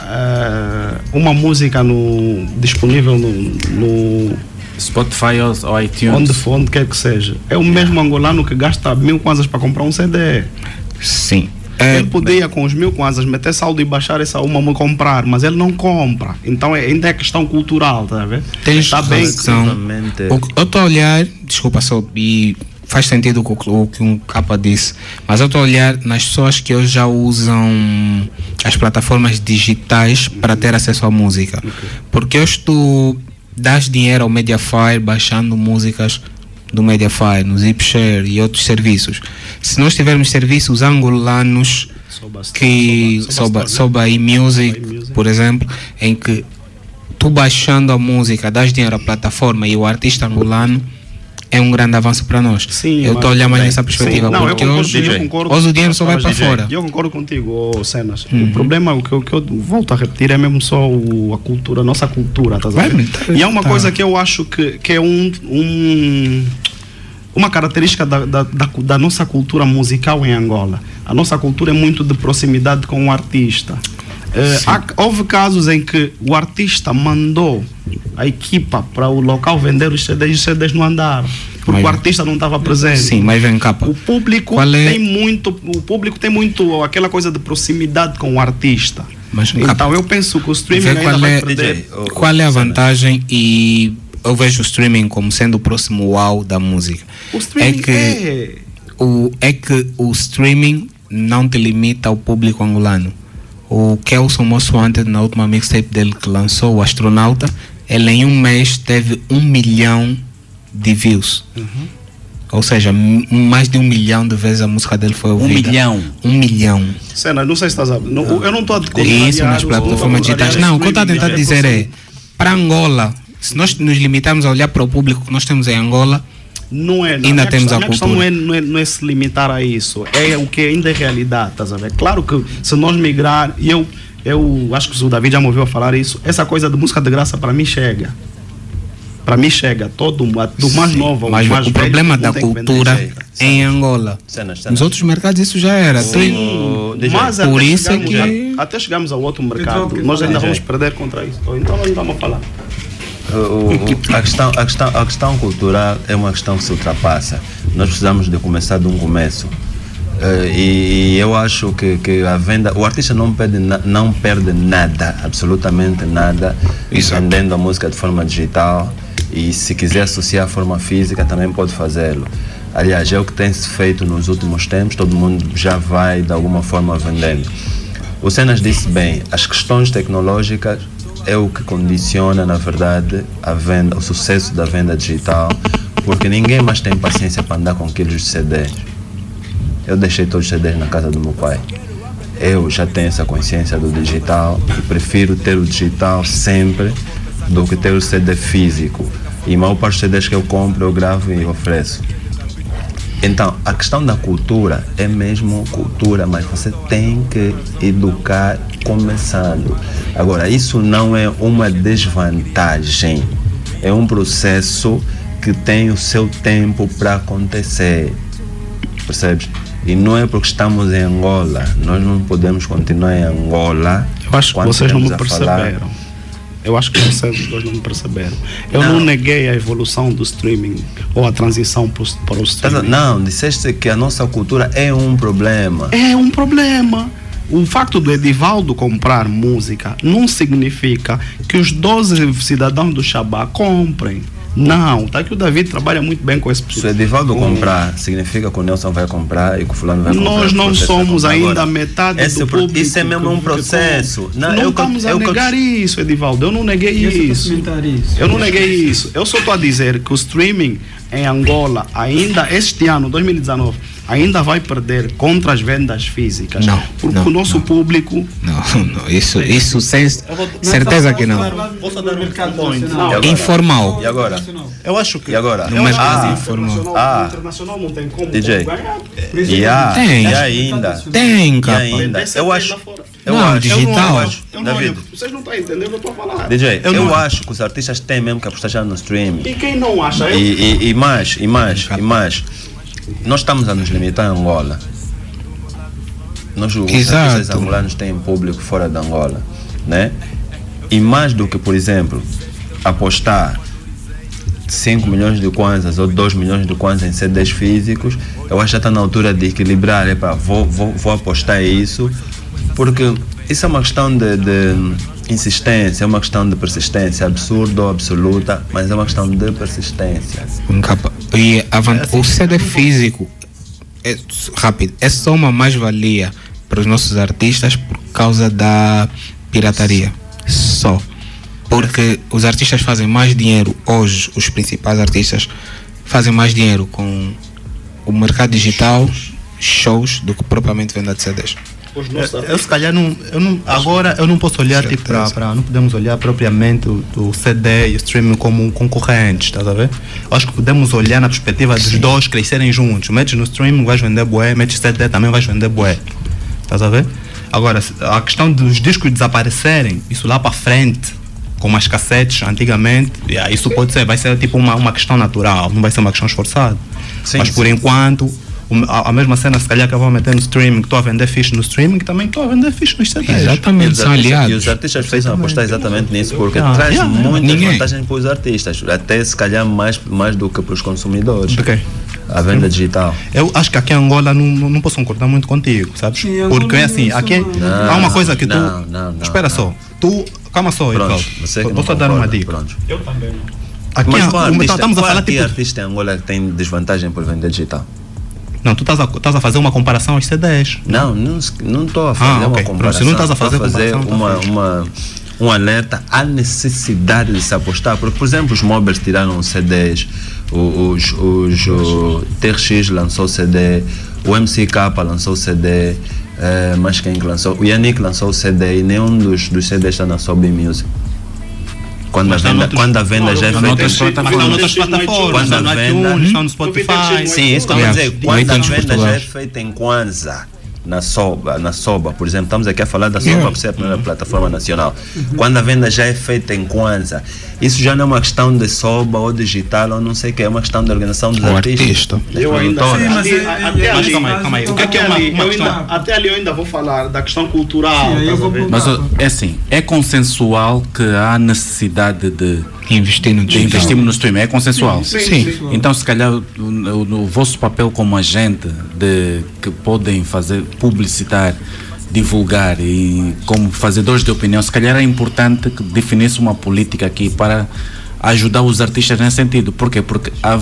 F: eh, uma música no, disponível no, no
K: Spotify ou, ou iTunes.
F: onde for, onde quer que seja, é o mesmo angolano que gasta mil kwanzas para comprar um CD.
G: Sim.
F: Ele podia com os mil kwanzas meter saldo e baixar essa uma comprar, mas ele não compra. Então é- ainda é questão cultural, tá a ver?
G: Tens
F: Está bem.
G: eu estou a olhar, desculpa só, e faz sentido o que um capa disse, mas eu estou a olhar nas pessoas que hoje já usam as plataformas digitais para ter acesso à música. Porque hoje tu dás dinheiro ao Mediafire baixando músicas do Mediafire, no Zipshare e outros serviços. Se nós tivermos serviços angolanos que soba, soba aí music, por exemplo, em que tu baixando a música, das dinheiro à plataforma e o artista angolano é um grande avanço para nós.
F: Sim,
G: eu estou a olhar mais nessa perspectiva,
F: sim. Não, eu
G: porque
F: concordo,
G: hoje,
F: eu concordo
G: hoje o dinheiro só vai para
F: DJ.
G: fora.
F: Eu concordo contigo, oh, Cenas.
G: Uhum.
F: O problema, o que, eu- que eu volto a repetir, é mesmo só o- a cultura, a nossa cultura, tá
G: Vai, tá-
F: E é uma
G: tá.
F: coisa que eu acho que, que é um, um- uma característica da, da, da, da nossa cultura musical em Angola. A nossa cultura é muito de proximidade com o artista. Eh, há- houve casos em que o artista mandou a equipa para o local vender os CDs e os CDs não andaram. Porque
G: Mas-
F: o artista não estava presente.
G: Sim, mas vem cá.
F: O público
G: é-
F: tem muito, o público tem muito aquela coisa de proximidade com o artista.
G: Mas,
F: então
G: capa,
F: eu penso que o streaming ainda
G: qual
F: vai
G: é,
F: perder.
G: qual é a vantagem e eu vejo o streaming como sendo o próximo wow da música.
F: O streaming
G: é que
F: é-
G: o é que o streaming não te limita ao público angolano. O Kelson Most Wanted na última mixtape dele que lançou, o Astronauta, ele em um mês teve um milhão de views.
F: Uhum.
G: Ou seja, mais de um milhão de vezes a música dele foi ouvida.
K: milhão?
G: Um milhão.
F: Cena, não sei se estás a. Não, eu não estou a
G: E isso nas plataformas digitais. Não, o que eu estou a tentar dizer é, para Angola, se nós nos limitarmos a olhar para o público que nós temos em Angola,
F: Não é, não.
G: ainda
F: minha
G: temos
F: questão,
G: a
F: questão
G: cultura.
F: não é, não, é, não é se limitar a isso, é o que ainda é realidade, estás a ver? Claro que se nós migrar, e eu, eu acho que o David já me ouviu a falar isso, essa coisa de música de graça para mim chega. Para mim chega, todo mundo, do mais novo ao
G: mas
F: mais
G: o
F: velho,
G: problema da cultura em Angola.
H: Cenas,
G: Nos outros mercados isso já era.
F: Sim, mas
G: por isso é que
F: a- até chegarmos ao outro mercado, nós ainda vamos perder contra isso. Então nós não vamos falar.
H: O- a, questão, a, questão, a questão cultural é uma questão que se ultrapassa. Nós precisamos de começar de um começo. Eh, e, e eu acho que, que a venda. O artista não perde, na- não perde nada, absolutamente nada, vendendo a música de forma digital. E se quiser associar a forma física, também pode fazê-lo. Aliás, é o que tem se feito nos últimos tempos, todo mundo já vai de alguma forma vendendo. O Cenas disse bem, as questões tecnológicas é o que condiciona, na verdade, a venda, o sucesso da venda digital, porque ninguém mais tem paciência para andar com de CDs. Eu deixei todos os CDs na casa do meu pai. Eu já tenho essa consciência do digital e prefiro ter o digital sempre do que ter o CD físico. E a maior parte dos CDs que eu compro, eu gravo e ofereço. Então, a questão da cultura é mesmo cultura, mas você tem que educar começando. Agora, isso não é uma desvantagem, é um processo que tem o seu tempo para acontecer. Percebes? E não é porque estamos em Angola, nós não podemos continuar em Angola.
F: Eu acho que vocês não me
H: falar-
F: perceberam. Eu acho que vocês dois não me perceberam. Eu não,
H: Não.
F: neguei a evolução do streaming ou a transição para o streaming.
H: Não, disseste que a nossa cultura é um problema.
F: É um problema. O facto do Edivaldo comprar música não significa que os 12 cidadãos do Xabá comprem. Não, tá que o David trabalha muito bem com esse
H: Se o Edivaldo comprar, significa que o Nelson vai comprar e que o fulano vai comprar.
F: Nós não somos ainda
H: Agora,
F: metade
H: esse
F: do
H: pro-
F: público.
H: Isso é mesmo um
F: que-
H: processo.
F: Não,
H: eu-
F: estamos a
H: eu- eu-
F: negar isso, Edivaldo. Eu não neguei isso. Eu não neguei isso. Eu só estou a dizer que o streaming em Angola, ainda este ano, 2019, ainda vai perder contra as vendas físicas.
G: Não,
F: Porque
G: não,
F: o nosso público.
G: Não, não, isso, isso sem certeza que não.
I: Posso dar um?
H: E?
G: Informal.
H: E agora?
I: Eu acho que.
H: E agora?
G: No mercado
H: ah,
G: informal.
H: Ah,
F: internacional não tem como
H: DJ.
F: ganhar.
H: E, há-
G: Tem.
H: e ainda.
G: Tem,
H: E
G: capa.
H: ainda. Eu acho. Eu
G: Não,
H: acho.
G: digital.
H: Eu acho.
F: Eu não
H: David.
F: Vocês não estão entendendo o que eu estou a falar.
H: DJ, eu,
F: Eu não-
H: acho que os artistas têm mesmo que apostar já no streaming.
F: E quem não acha? Eu,
H: E, e, e mais, e mais, e mais. Nós estamos a nos limitar a Angola. Nós, os
G: Exato.
H: artistas angolanos têm público fora da Angola, né? E mais do que, por exemplo, apostar 5 milhões de kwanzas ou 2 milhões de kwanzas em CDs físicos, eu acho que já está na altura de equilibrar, epa, vou, vou, vou apostar isso, porque isso é uma questão de, de insistência, é uma questão de persistência, absurda ou absoluta, mas é uma questão de persistência.
G: E a van- o CD físico, é, rápido, é só uma mais-valia para os nossos artistas por causa da pirataria. Só. Porque os artistas fazem mais dinheiro hoje, os principais artistas fazem mais dinheiro com o mercado digital, shows, do que propriamente venda de CDs.
F: Os nossos
I: Eu, eu se calhar não, eu não. Agora eu não posso olhar tipo para, para. Não podemos olhar propriamente o, o CD e o streaming como concorrentes, estás a ver? Eu acho que podemos olhar na perspectiva dos dois crescerem juntos. Metes no streaming, vais vender bué, metes CD também vais vender bué. Estás a ver? Agora, a questão dos discos desaparecerem, isso lá para frente, como as cassetes antigamente, yeah, isso pode ser, vai ser tipo uma, uma questão natural, não vai ser uma questão esforçada.
H: Sim,
I: Mas por
H: sim.
I: enquanto, a, a mesma cena, se calhar que eu vou meter no streaming, que estou a vender fixe no streaming, também estou a vender fixe nos CDs.
G: Exatamente,
H: E os
G: são
H: artistas-
G: aliados.
H: E os artistas precisam apostar exatamente nisso, porque
I: Ah,
H: traz
I: yeah,
H: muitas
G: Ninguém.
H: vantagens para os artistas, até se calhar mais, mais do que para os consumidores.
I: Ok.
H: A venda digital.
I: Eu acho que aqui em Angola não, não, não posso concordar muito contigo, sabes?
B: Sim,
I: Porque é assim, aqui
H: Não,
I: há uma coisa que tu.
H: não, não, não,
I: espera
H: não.
I: só, tu. Calma só,
H: Pronto, você que
I: Vou só dar uma dica.
H: pronto.
F: Eu também.
I: Aqui
H: Mas
I: há-
H: qual
I: um-
H: artista,
I: estamos a
H: qual
I: falar
H: aqui
I: tipo.
H: artista em Angola que tem desvantagem por vender digital?
I: Não, tu estás a, estás a fazer uma comparação aos CDs.
H: Não, não estou a fazer
I: Ah,
H: uma
I: ok.
H: comparação.
I: Se não estás a fazer
H: fazer
I: tá
H: uma,
I: fixe.
H: uma, um alerta à necessidade de se apostar. Porque, por exemplo, os móveis tiraram o- os, os, o TRX lançou CD, o MCK lançou CD, eh, mas quem que lançou? O Yannick lançou CD e nenhum dos, dos CDs está na Sobe Music. Quando a,
I: Mas
H: venda,
I: noutros-
H: quando a venda já é feita
F: plataformas.
I: Mas estão noutras
F: Quando
I: plataformas,
H: a venda-
I: estão no? Spotify.
H: Sim, isso que eu vou dizer. Quando a venda já é feita em Kwanza, na Soba, na Soba, por exemplo, estamos aqui a falar da Soba por ser a primeira plataforma nacional. Quando a venda já é feita em Kwanza, isso já não é uma questão de Soba ou digital ou não sei o que, é uma questão de organização dos
G: O
H: artistas.
G: artista.
F: Eu ainda.
B: Sim, mas
F: ali-
B: é- é-
F: até
B: é-
F: ali-
I: Mas calma aí, calma aí. O que é que é
F: até
I: uma,
F: ali
I: uma
F: eu
I: questão?
F: ainda- Até ali eu ainda vou falar da questão cultural.
B: Sim,
K: Mas é assim, é consensual que há necessidade de,
G: Investir no digital.
K: investirmos no streaming, é consensual.
F: Sim,
G: Sim.
F: sim.
K: Então, se calhar, o, vosso papel como agente de que podem fazer publicitar, divulgar e como fazedores de opinião, se calhar é importante que definisse uma política aqui para ajudar os artistas nesse sentido. Por quê? Porque há-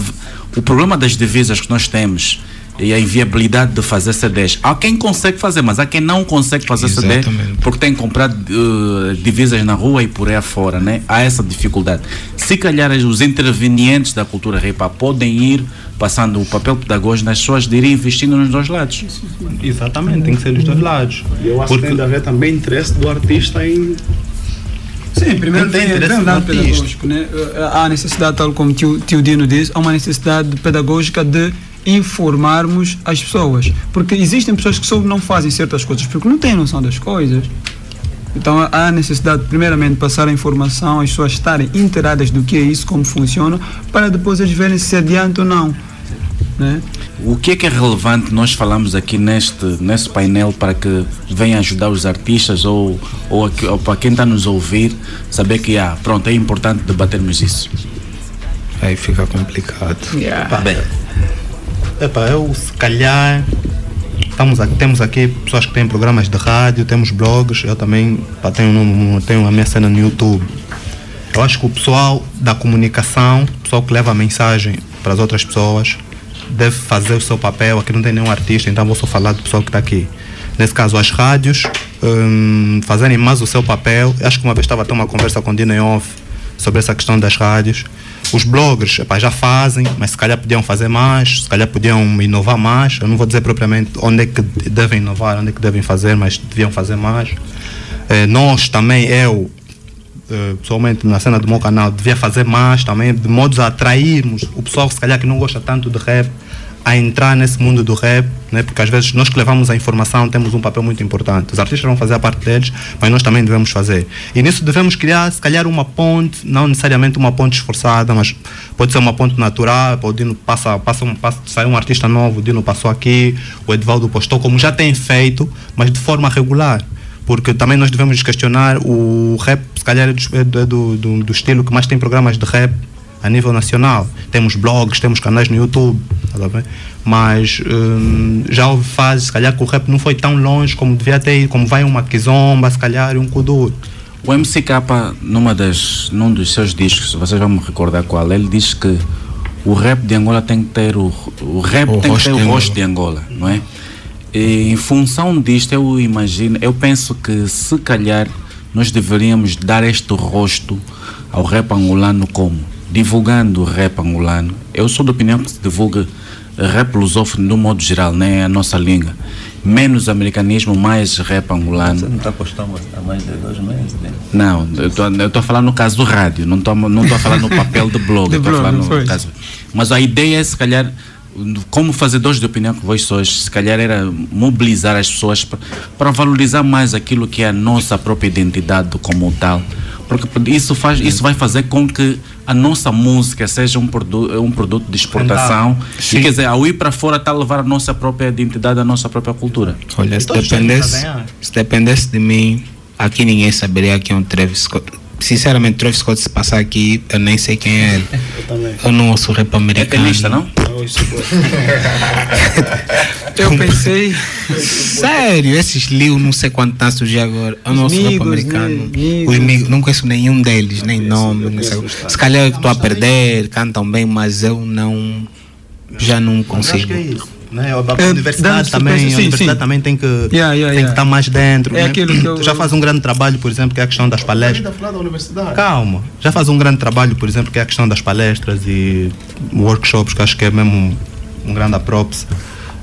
K: o problema das divisas que nós temos e a inviabilidade de fazer CDs. Há quem consegue fazer, mas há quem não consegue fazer CD
G: Exatamente.
K: porque tem que comprar eh, divisas na rua e por aí afora, né? Há essa dificuldade. Se calhar os intervenientes da cultura hip hop podem ir passando o papel pedagógico nas pessoas de ir investindo nos dois lados.
I: Exatamente, tem que ser dos dois lados.
F: E eu acho que tem de haver também interesse do artista em.
B: Sim, primeiro
I: tem
B: tem, um
I: no
B: lado pedagógico, né? Eh, Há necessidade, tal como o tio, tio Dino disse, há uma necessidade pedagógica de informarmos as pessoas. Porque existem pessoas que só não fazem certas coisas porque não têm noção das coisas. Então há necessidade, primeiramente, de passar a informação, as pessoas estarem inteiradas do que é isso, como funciona, para depois eles verem se adianta ou não. Né?
E: o que é que é relevante nós falamos aqui neste, neste painel para que venha ajudar os artistas ou, ou, aqui- ou para quem está a nos ouvir saber que ah, pronto, é importante debatermos isso?
G: Aí fica complicado.
I: Epá, epá, eu se calhar estamos aqui, temos aqui pessoas que têm programas de rádio, temos blogs, eu também tenho, um- tenho a minha cena no YouTube. Eu acho que o pessoal da comunicação, o pessoal que leva a mensagem para as outras pessoas, deve fazer o seu papel. Aqui não tem nenhum artista, então vou só falar do pessoal que está aqui. Nesse caso, as rádios hum, fazerem mais o seu papel. Eu Acho que uma vez estava a ter uma conversa com o Dina em off sobre essa questão das rádios. Os bloggers epá, já fazem, mas se calhar podiam fazer mais, se calhar podiam inovar mais. Eu não vou dizer propriamente onde é que devem inovar, onde é que devem fazer, mas deviam fazer mais. Eh, nós também, eu, eh, pessoalmente na cena do meu canal, devia fazer mais também, de modos a atrairmos o pessoal, se calhar que não gosta tanto de rap, a entrar nesse mundo do rap, né? porque às vezes nós que levamos a informação temos um papel muito importante. Os artistas vão fazer a parte deles, mas nós também devemos fazer. E nisso devemos criar, se calhar, uma ponte, não necessariamente uma ponte esforçada, mas pode ser uma ponte natural. O Dino passa, passa, um, passa sai um artista novo, o Dino passou aqui, o Edvaldo postou, como já tem feito, mas de forma regular porque também nós devemos questionar o rap, se calhar é é do, do, do estilo que mais tem programas de rap a nível nacional. Temos blogs, temos canais no YouTube, tá ver? mas hum, já houve fases, se calhar que o rap não foi tão longe como devia ter ido, como vai uma Kizomba, se calhar um Kuduro.
E: O MCK, numa das, num dos seus discos, vocês vão me recordar qual, ele diz que o rap de Angola tem que ter o, o rap
G: O
E: tem que ter o rosto de Angola, não é? E, em função disto, eu imagino, eu penso que se calhar nós deveríamos dar este rosto ao rap angolano como? Divulgando o rap angolano. Eu sou da opinião que se divulga rap lusófono de um modo geral, né? A nossa língua. Menos americanismo, mais rap angolano.
H: Você não está postando há mais de dois meses? Né?
E: Não, eu estou a falar no caso do rádio, não estou não tô a falar no papel de blog.
B: De
E: eu tô a falar no caso. Mas a ideia é, se calhar, como fazedores de opinião que vós sois, se calhar era mobilizar as pessoas pa- para valorizar mais aquilo que é a nossa própria identidade como tal. Porque isso, faz, isso vai fazer com que a nossa música seja um, produ um produto de exportação. E quer dizer, ao ir para fora está a levar a nossa própria identidade, a nossa própria cultura.
G: Olha, se
E: Todos
G: dependesse,
E: que
G: se dependesse de mim, aqui ninguém saberia quem é um Travis Scott. Sinceramente, Travis Scott, se passar aqui, eu nem sei quem é ele.
F: Eu também.
G: Eu não ouço rap americano.
E: tenista, não?
B: Eu pensei.
G: Sério, esses Lil, não sei quanto tá surgindo agora. Eu não ouço rap americano. Os Migos, não conheço nenhum deles, nem nome. não sei. Se calhar eu estou a perder, cantam bem, mas eu não. Já não consigo.
I: É. Né? A
B: É,
I: universidade
B: dando
I: também,
B: sequência,
I: a
B: sim,
I: universidade
B: sim.
I: também tem que,
B: Yeah, yeah,
I: tem que
B: yeah.
I: estar mais dentro.
B: É
I: né?
B: aquilo que eu-
I: já faz um grande trabalho, por exemplo, que é a questão das palestras.
F: falar da universidade.
I: Calma, já faz um grande trabalho, por exemplo, que é a questão das palestras e workshops, que acho que é mesmo um, um grande props.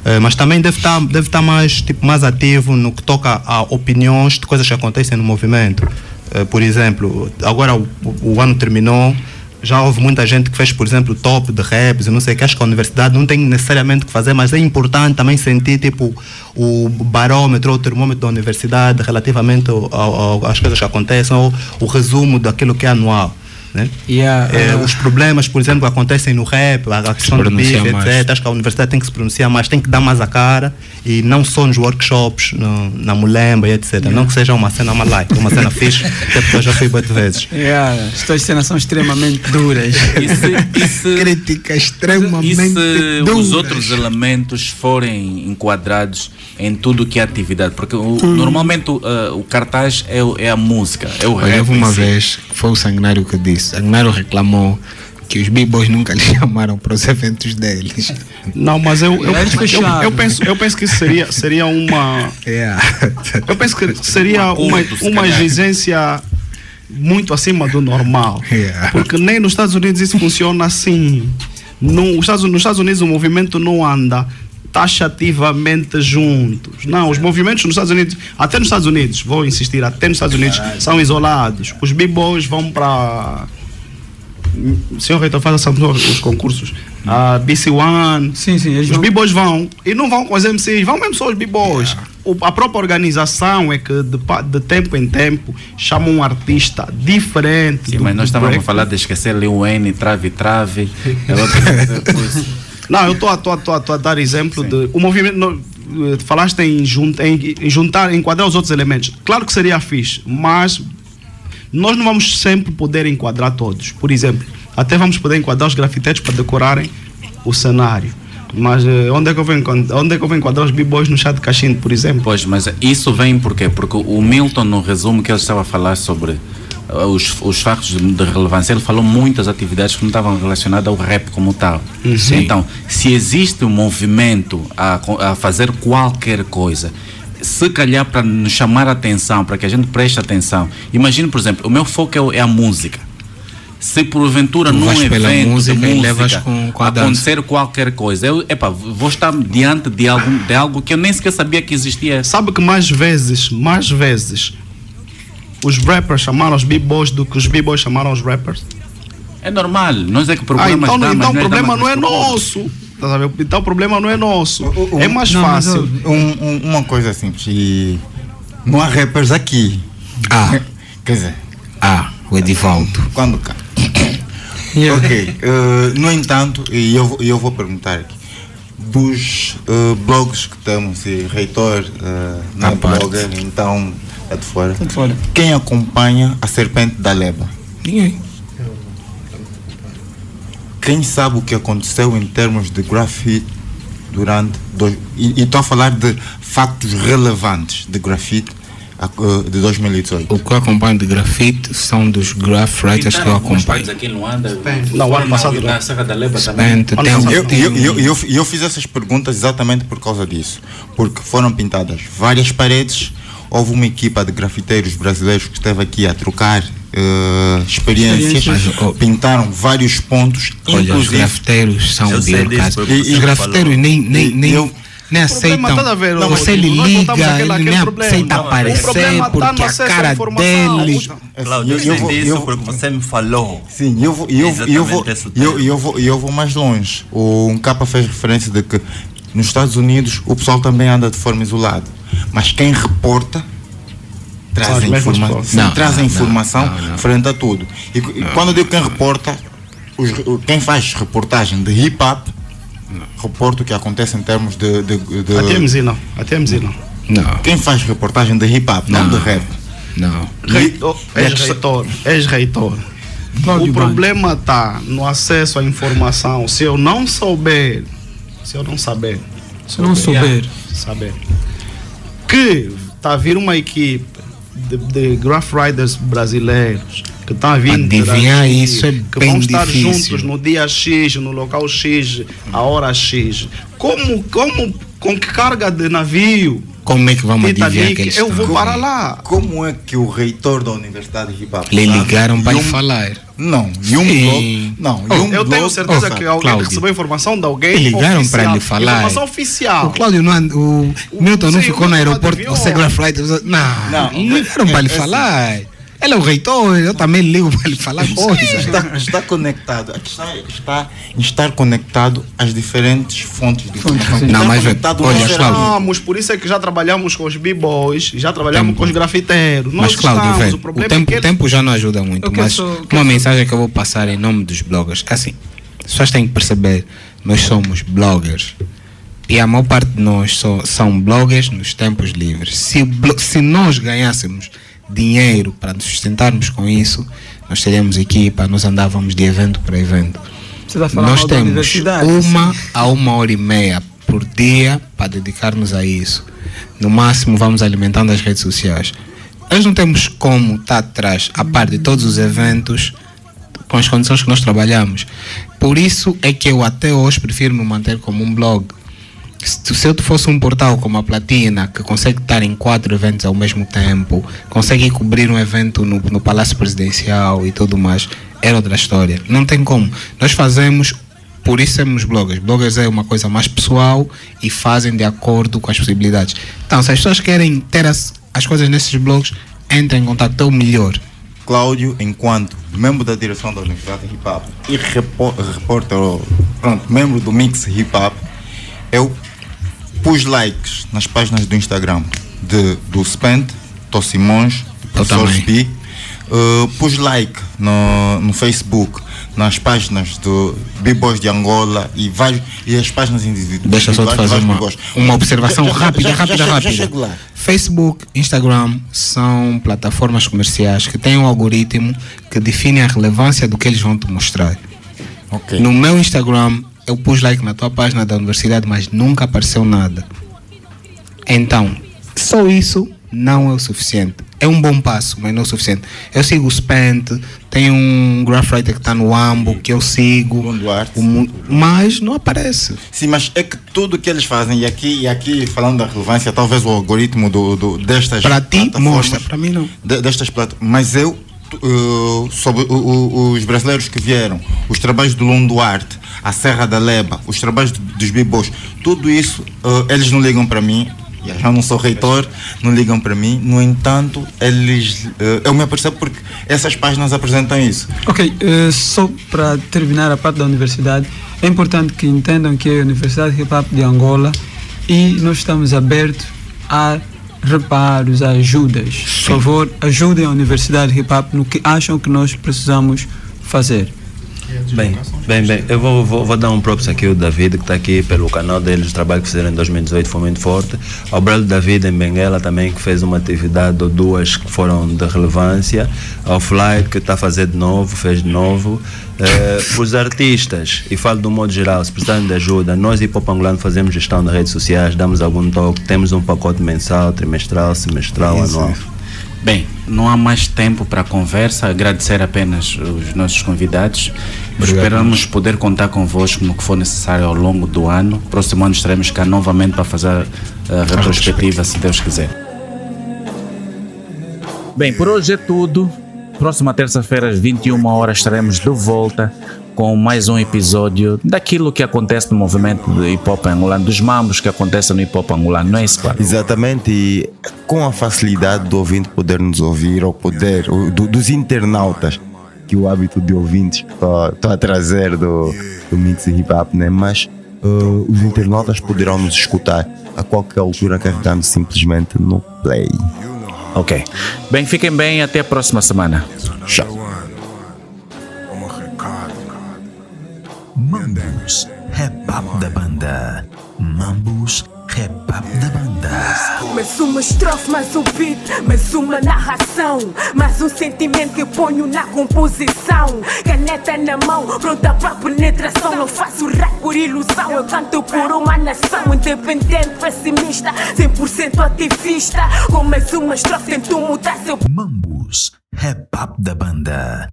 I: Eh, mas também deve estar deve estar mais tipo mais ativo no que toca a opiniões de coisas que acontecem no movimento. Eh, por exemplo, agora o, o ano terminou, já houve muita gente que fez, por exemplo, top de raps, e não sei o que, acho que a universidade não tem necessariamente que fazer, mas é importante também sentir tipo o barômetro ou o termômetro da universidade relativamente ao- ao- às coisas que acontecem, ou o resumo daquilo que é anual. Né?
B: Yeah,
I: Eh,
B: uh,
I: os problemas, por exemplo, que acontecem no rap, a questão do bife, etc. Acho que a universidade tem que se pronunciar mais, tem que dar mais a cara e não só nos workshops, no- na mulemba e etc. Não que seja uma cena uma like, uma cena fixe, até porque eu já fui oito vezes.
B: Yeah, as tuas cenas são extremamente duras.
E: E se, e se,
G: Crítica
E: e
G: extremamente
E: se
G: duras.
E: os outros elementos forem enquadrados em tudo que é atividade? Porque o-
G: Hum.
E: normalmente o, uh, o cartaz é, é a música, é o rap.
G: houve
E: em
G: uma
E: si.
G: vez, foi o Sanguinário que disse. Sanguinário reclamou que os b-boys nunca lhe chamaram para os eventos deles.
F: Não, mas eu, eu, eu, eu penso, eu penso que isso seria, seria uma.
G: Yeah.
F: Eu penso que seria
E: Um
F: uma, uma exigência muito acima do normal.
G: Yeah.
F: Porque nem nos Estados Unidos isso funciona assim. Não, os Estados, nos Estados Unidos o movimento não anda taxativamente juntos. Não, os movimentos nos Estados Unidos, até nos Estados Unidos, vou insistir, até nos Estados Unidos são isolados. Os b-boys vão para senhor reitor, faz essa os concursos. A BC One.
B: Sim, sim, eles
F: Os
B: vão-
F: b-boys vão. E não vão com os MCs, vão mesmo só os b-boys. A própria organização é que de, de tempo em tempo chama um artista diferente.
E: Sim,
F: do-
E: mas nós estávamos a falar de esquecer Lil Wayne, Trave Trave.
F: Não, eu estou a, tô a, tô a, tô a dar exemplo de. O movimento. no- eh, falaste em, jun- em- em juntar, enquadrar os outros elementos. Claro que seria fixe, mas nós não vamos sempre poder enquadrar todos. Por exemplo, até vamos poder enquadrar os grafiteiros para decorarem o cenário. Mas eh, onde, é que eu vou enquadrar, onde é que eu vou enquadrar os b-boys no chá de cachimbo, por exemplo?
K: Pois, mas isso vem por quê? Porque o Milton, no resumo que ele estava a falar sobre os, os factos de, relevância, ele falou muitas atividades que não estavam relacionadas ao rap como tal.
F: Uhum.
K: Então, se existe um movimento a, a fazer qualquer coisa, se calhar para nos chamar a atenção, para que a gente preste atenção. Imagine, por exemplo, o meu foco é, é a música. Se porventura
G: Tu
K: num evento
G: música
K: de música
G: com- com
K: acontecer qualquer coisa, eu epa, vou estar diante de algo, de algo que eu nem sequer sabia que existia.
F: Sabe que mais vezes, mais vezes, os rappers chamaram os b-boys do que os b-boys chamaram os rappers?
K: É normal, nós é que
F: Ah,
K: procuramos
F: então,
K: damas,
F: então o problema não é nosso. Tá? Então o problema não é nosso. É mais
J: Não,
F: fácil.
J: eu- um- um- uma coisa simples. E não há rappers aqui.
G: Ah.
J: Quer dizer.
G: Ah, o Edivaldo.
J: Quando cá. ok. eh, no entanto, e eu, vou- eu vou perguntar aqui. Dos eh, blogs que temos, e reitor eh, é
G: À parte.
J: blogger, então é de fora.
B: É de fora.
J: Quem acompanha a Serpente da Leba?
G: Ninguém.
J: Quem sabe o que aconteceu em termos de grafite durante. Dois, e e estou a falar de factos relevantes de grafite eh, de 2018.
G: O que eu acompanho de grafite são dos graph writers que eu acompanho.
K: aqui em Luanda.
F: Não, o ano passado
K: Na. Serra da Leba também.
J: Eu, eu, eu, eu fiz essas perguntas exatamente por causa disso. Porque foram pintadas várias paredes, houve uma equipa de grafiteiros brasileiros que esteve aqui a trocar eh, experiências.
G: Mas, oh,
J: pintaram vários pontos,
G: Olha, os grafiteiros são
H: Eu porque
G: Os
H: você
G: grafiteiros nem, nem, nem,
J: Eu-
G: nem
F: problema
G: aceitam.
F: tá a ver,
G: você
F: Rodrigo,
G: lhe liga, ele nem
F: problema.
G: aceita
F: Não, o
G: aparecer
F: problema tá
G: porque
F: no
G: a cara
F: informação.
G: dele.
H: Cláudio, eu,
J: eu- eu vou-
H: disso
J: eu-
H: porque você me falou.
J: Sim, eu vou, eu, eu, vou, eu, eu, vou, eu vou mais longe. O um capa fez referência de que nos Estados Unidos o pessoal também anda de forma isolada. Mas quem reporta traz informa
G: Não,
J: traz
G: não,
J: informação
G: não, não.
J: frente a tudo. E, e quando eu digo quem reporta, os, quem faz reportagem de hip hop reporta o que acontece em termos de. de, de-
F: A TMZ não. A TMZ não.
G: Não,
J: quem faz reportagem de hip hop, não,
G: Não.
J: de rap.
G: não.
F: Reitor, és
J: questão-
F: reitor, és reitor.
B: Cláudio
F: o problema está no acesso à informação. Se eu não souber, se eu não saber,
B: Se não souber.
F: saber que está a vir uma equipe de, de graph riders brasileiros que estão a vir
G: Adivinhar
F: interagir,
G: isso é
F: que
G: bem
F: vão estar
G: difícil.
F: juntos no dia X, no local X, a hora X. Como, como, com que carga de navio
G: Como é que vamos adivinhar que
F: Titanic
G: eles
F: eu
G: estão?
F: vou para lá?
J: Como é que o reitor da Universidade de Hop
G: Lhe ligaram para lhe
J: um-
G: falar.
J: Não, e um blog. Não, e um
F: Eu tenho certeza
G: Oh,
F: que alguém
G: Cláudio.
F: recebeu informação de alguém.
G: Me ligaram para lhe falar.
F: Informação oficial.
G: O Cláudio não and- o Milton não ficou
F: o
G: no aeroporto você graph writer. Não,
J: Não,
G: ligaram para lhe
J: é- é
G: falar. Ele é o reitor, eu também ligo para lhe falar coisas.
J: Está, está conectado. A questão está em estar conectado às diferentes fontes de informação.
G: Não, mas,
J: conectado
G: olha, Cláudio,
F: Estamos, por isso é que já trabalhamos com os b-boys, já trabalhamos
G: Tempo.
F: com os grafiteiros. Nós
G: Mas Cláudio,
F: estamos,
G: velho,
F: o
G: o,
F: problema
G: tempo,
F: é que
G: o tempo já não ajuda muito,
B: Eu
G: mas
B: só-
G: uma
B: quero só-
G: mensagem que eu vou passar em nome dos bloggers, é assim, as pessoas têm que perceber, nós somos bloggers e a maior parte de nós só, são bloggers nos tempos livres. Se, se nós ganhássemos dinheiro para nos sustentarmos com isso, nós teríamos equipa, nós andávamos de evento para evento. Nós temos uma a uma hora e meia por dia para dedicar-nos a isso. No máximo, vamos alimentando as redes sociais. Nós não temos como estar atrás, a par de todos os eventos, com as condições que nós trabalhamos. Por isso é que eu até hoje prefiro me manter como um blog. Se, eu fosse um portal como a Platina, que consegue estar em quatro eventos ao mesmo tempo, consegue cobrir um evento no, no Palácio Presidencial e tudo mais, era outra história. Não tem como. Nós fazemos, por isso somos bloggers. Bloggers é uma coisa mais pessoal e fazem de acordo com as possibilidades. Então, se as pessoas querem ter as, as coisas nesses blogs, entrem em contato, é o melhor.
J: Cláudio, enquanto membro da direção da Universidade de Hip Hop e repórter, pronto, membro do Mix Hip Hop, eu pus likes nas páginas do Instagram de, do Spend, Tó Simões, do
G: Eu
J: Professor. Spi, uh, pus like no, no Facebook nas páginas do B-Boys de Angola e, vários, e as páginas individuais.
G: Deixa só te fazer uma, uma observação
J: Já-
G: rápida,
J: já-
G: rápida,
J: já-
G: rápida. Facebook, Instagram são plataformas comerciais que têm um algoritmo que define a relevância do que eles vão te mostrar. No meu Instagram, eu pus like na tua página da universidade, mas nunca apareceu nada. Então, só isso não é o suficiente. É um bom passo, mas não é o suficiente. Eu sigo o Spent, tem um graffwriter que está no Ambo, que eu sigo. O Mu- mas não aparece.
J: Sim, mas é que tudo que eles fazem, e aqui, e aqui falando da relevância, talvez o algoritmo do, do, destas
G: Para ti, mostra, para mim não.
J: de- destas plataformas. Mas eu, uh, sobre o- o- os brasileiros que vieram, os trabalhos do Lon Duarte, a Serra da Leba, os trabalhos do- dos Bibos, tudo isso, uh, eles não ligam para mim. Já não sou reitor, não ligam para mim. No entanto, eles. uh, eu me apercebo porque essas páginas apresentam isso.
B: Ok, eh, só para terminar a parte da universidade, é importante que entendam que é a Universidade Hip Hop de Angola e nós estamos abertos a reparos, a ajudas. Por favor, ajudem a Universidade Hip Hop no que acham que nós precisamos fazer.
H: Bem, bem, bem, eu vou, vou, vou dar um props aqui ao David, que está aqui pelo canal deles, o trabalho que fizeram em 2018 foi muito forte. Ao Brado David em Benguela também, que fez uma atividade ou duas que foram de relevância. Ao Flight, que está a fazer de novo, fez de novo. Eh, os artistas, e falo de um modo geral, se precisarem de ajuda, nós e Pop Angolano fazemos gestão de redes sociais, damos algum toque, temos um pacote mensal, trimestral, semestral,
K: Isso.
H: anual.
K: Bem, não há mais tempo para a conversa. Agradecer apenas os nossos convidados. Esperamos poder contar convosco no que for necessário ao longo do ano. Próximo ano estaremos cá novamente para fazer a retrospectiva, se Deus quiser.
E: Bem, por hoje é tudo. Próxima terça-feira, às 21 horas, estaremos de volta com mais um episódio daquilo que acontece no movimento do hip hop angolano, dos mambos que acontecem no hip hop angolano, não é isso, Paulo?
A: Exatamente, e com a facilidade do ouvinte poder nos ouvir, ou poder, ou do- dos internautas, que o hábito de ouvintes estou a trazer do, do mix hip hop, né? mas uh, os internautas poderão nos escutar a qualquer altura carregando simplesmente no play.
E: Ok. Bem, fiquem bem, até a próxima semana. Tchau.
C: Mambus, up da banda. Mambus, up da banda.
L: Mais uma estrofe, mais um beat, mais uma narração, mais um sentimento que eu ponho na composição. Caneta na mão, pronta para penetração. Não faço rap por ilusão, eu canto por uma nação independente, pessimista, 100% ativista. Com mais uma estrofe, tento mudar seu
C: Mambus, up da banda.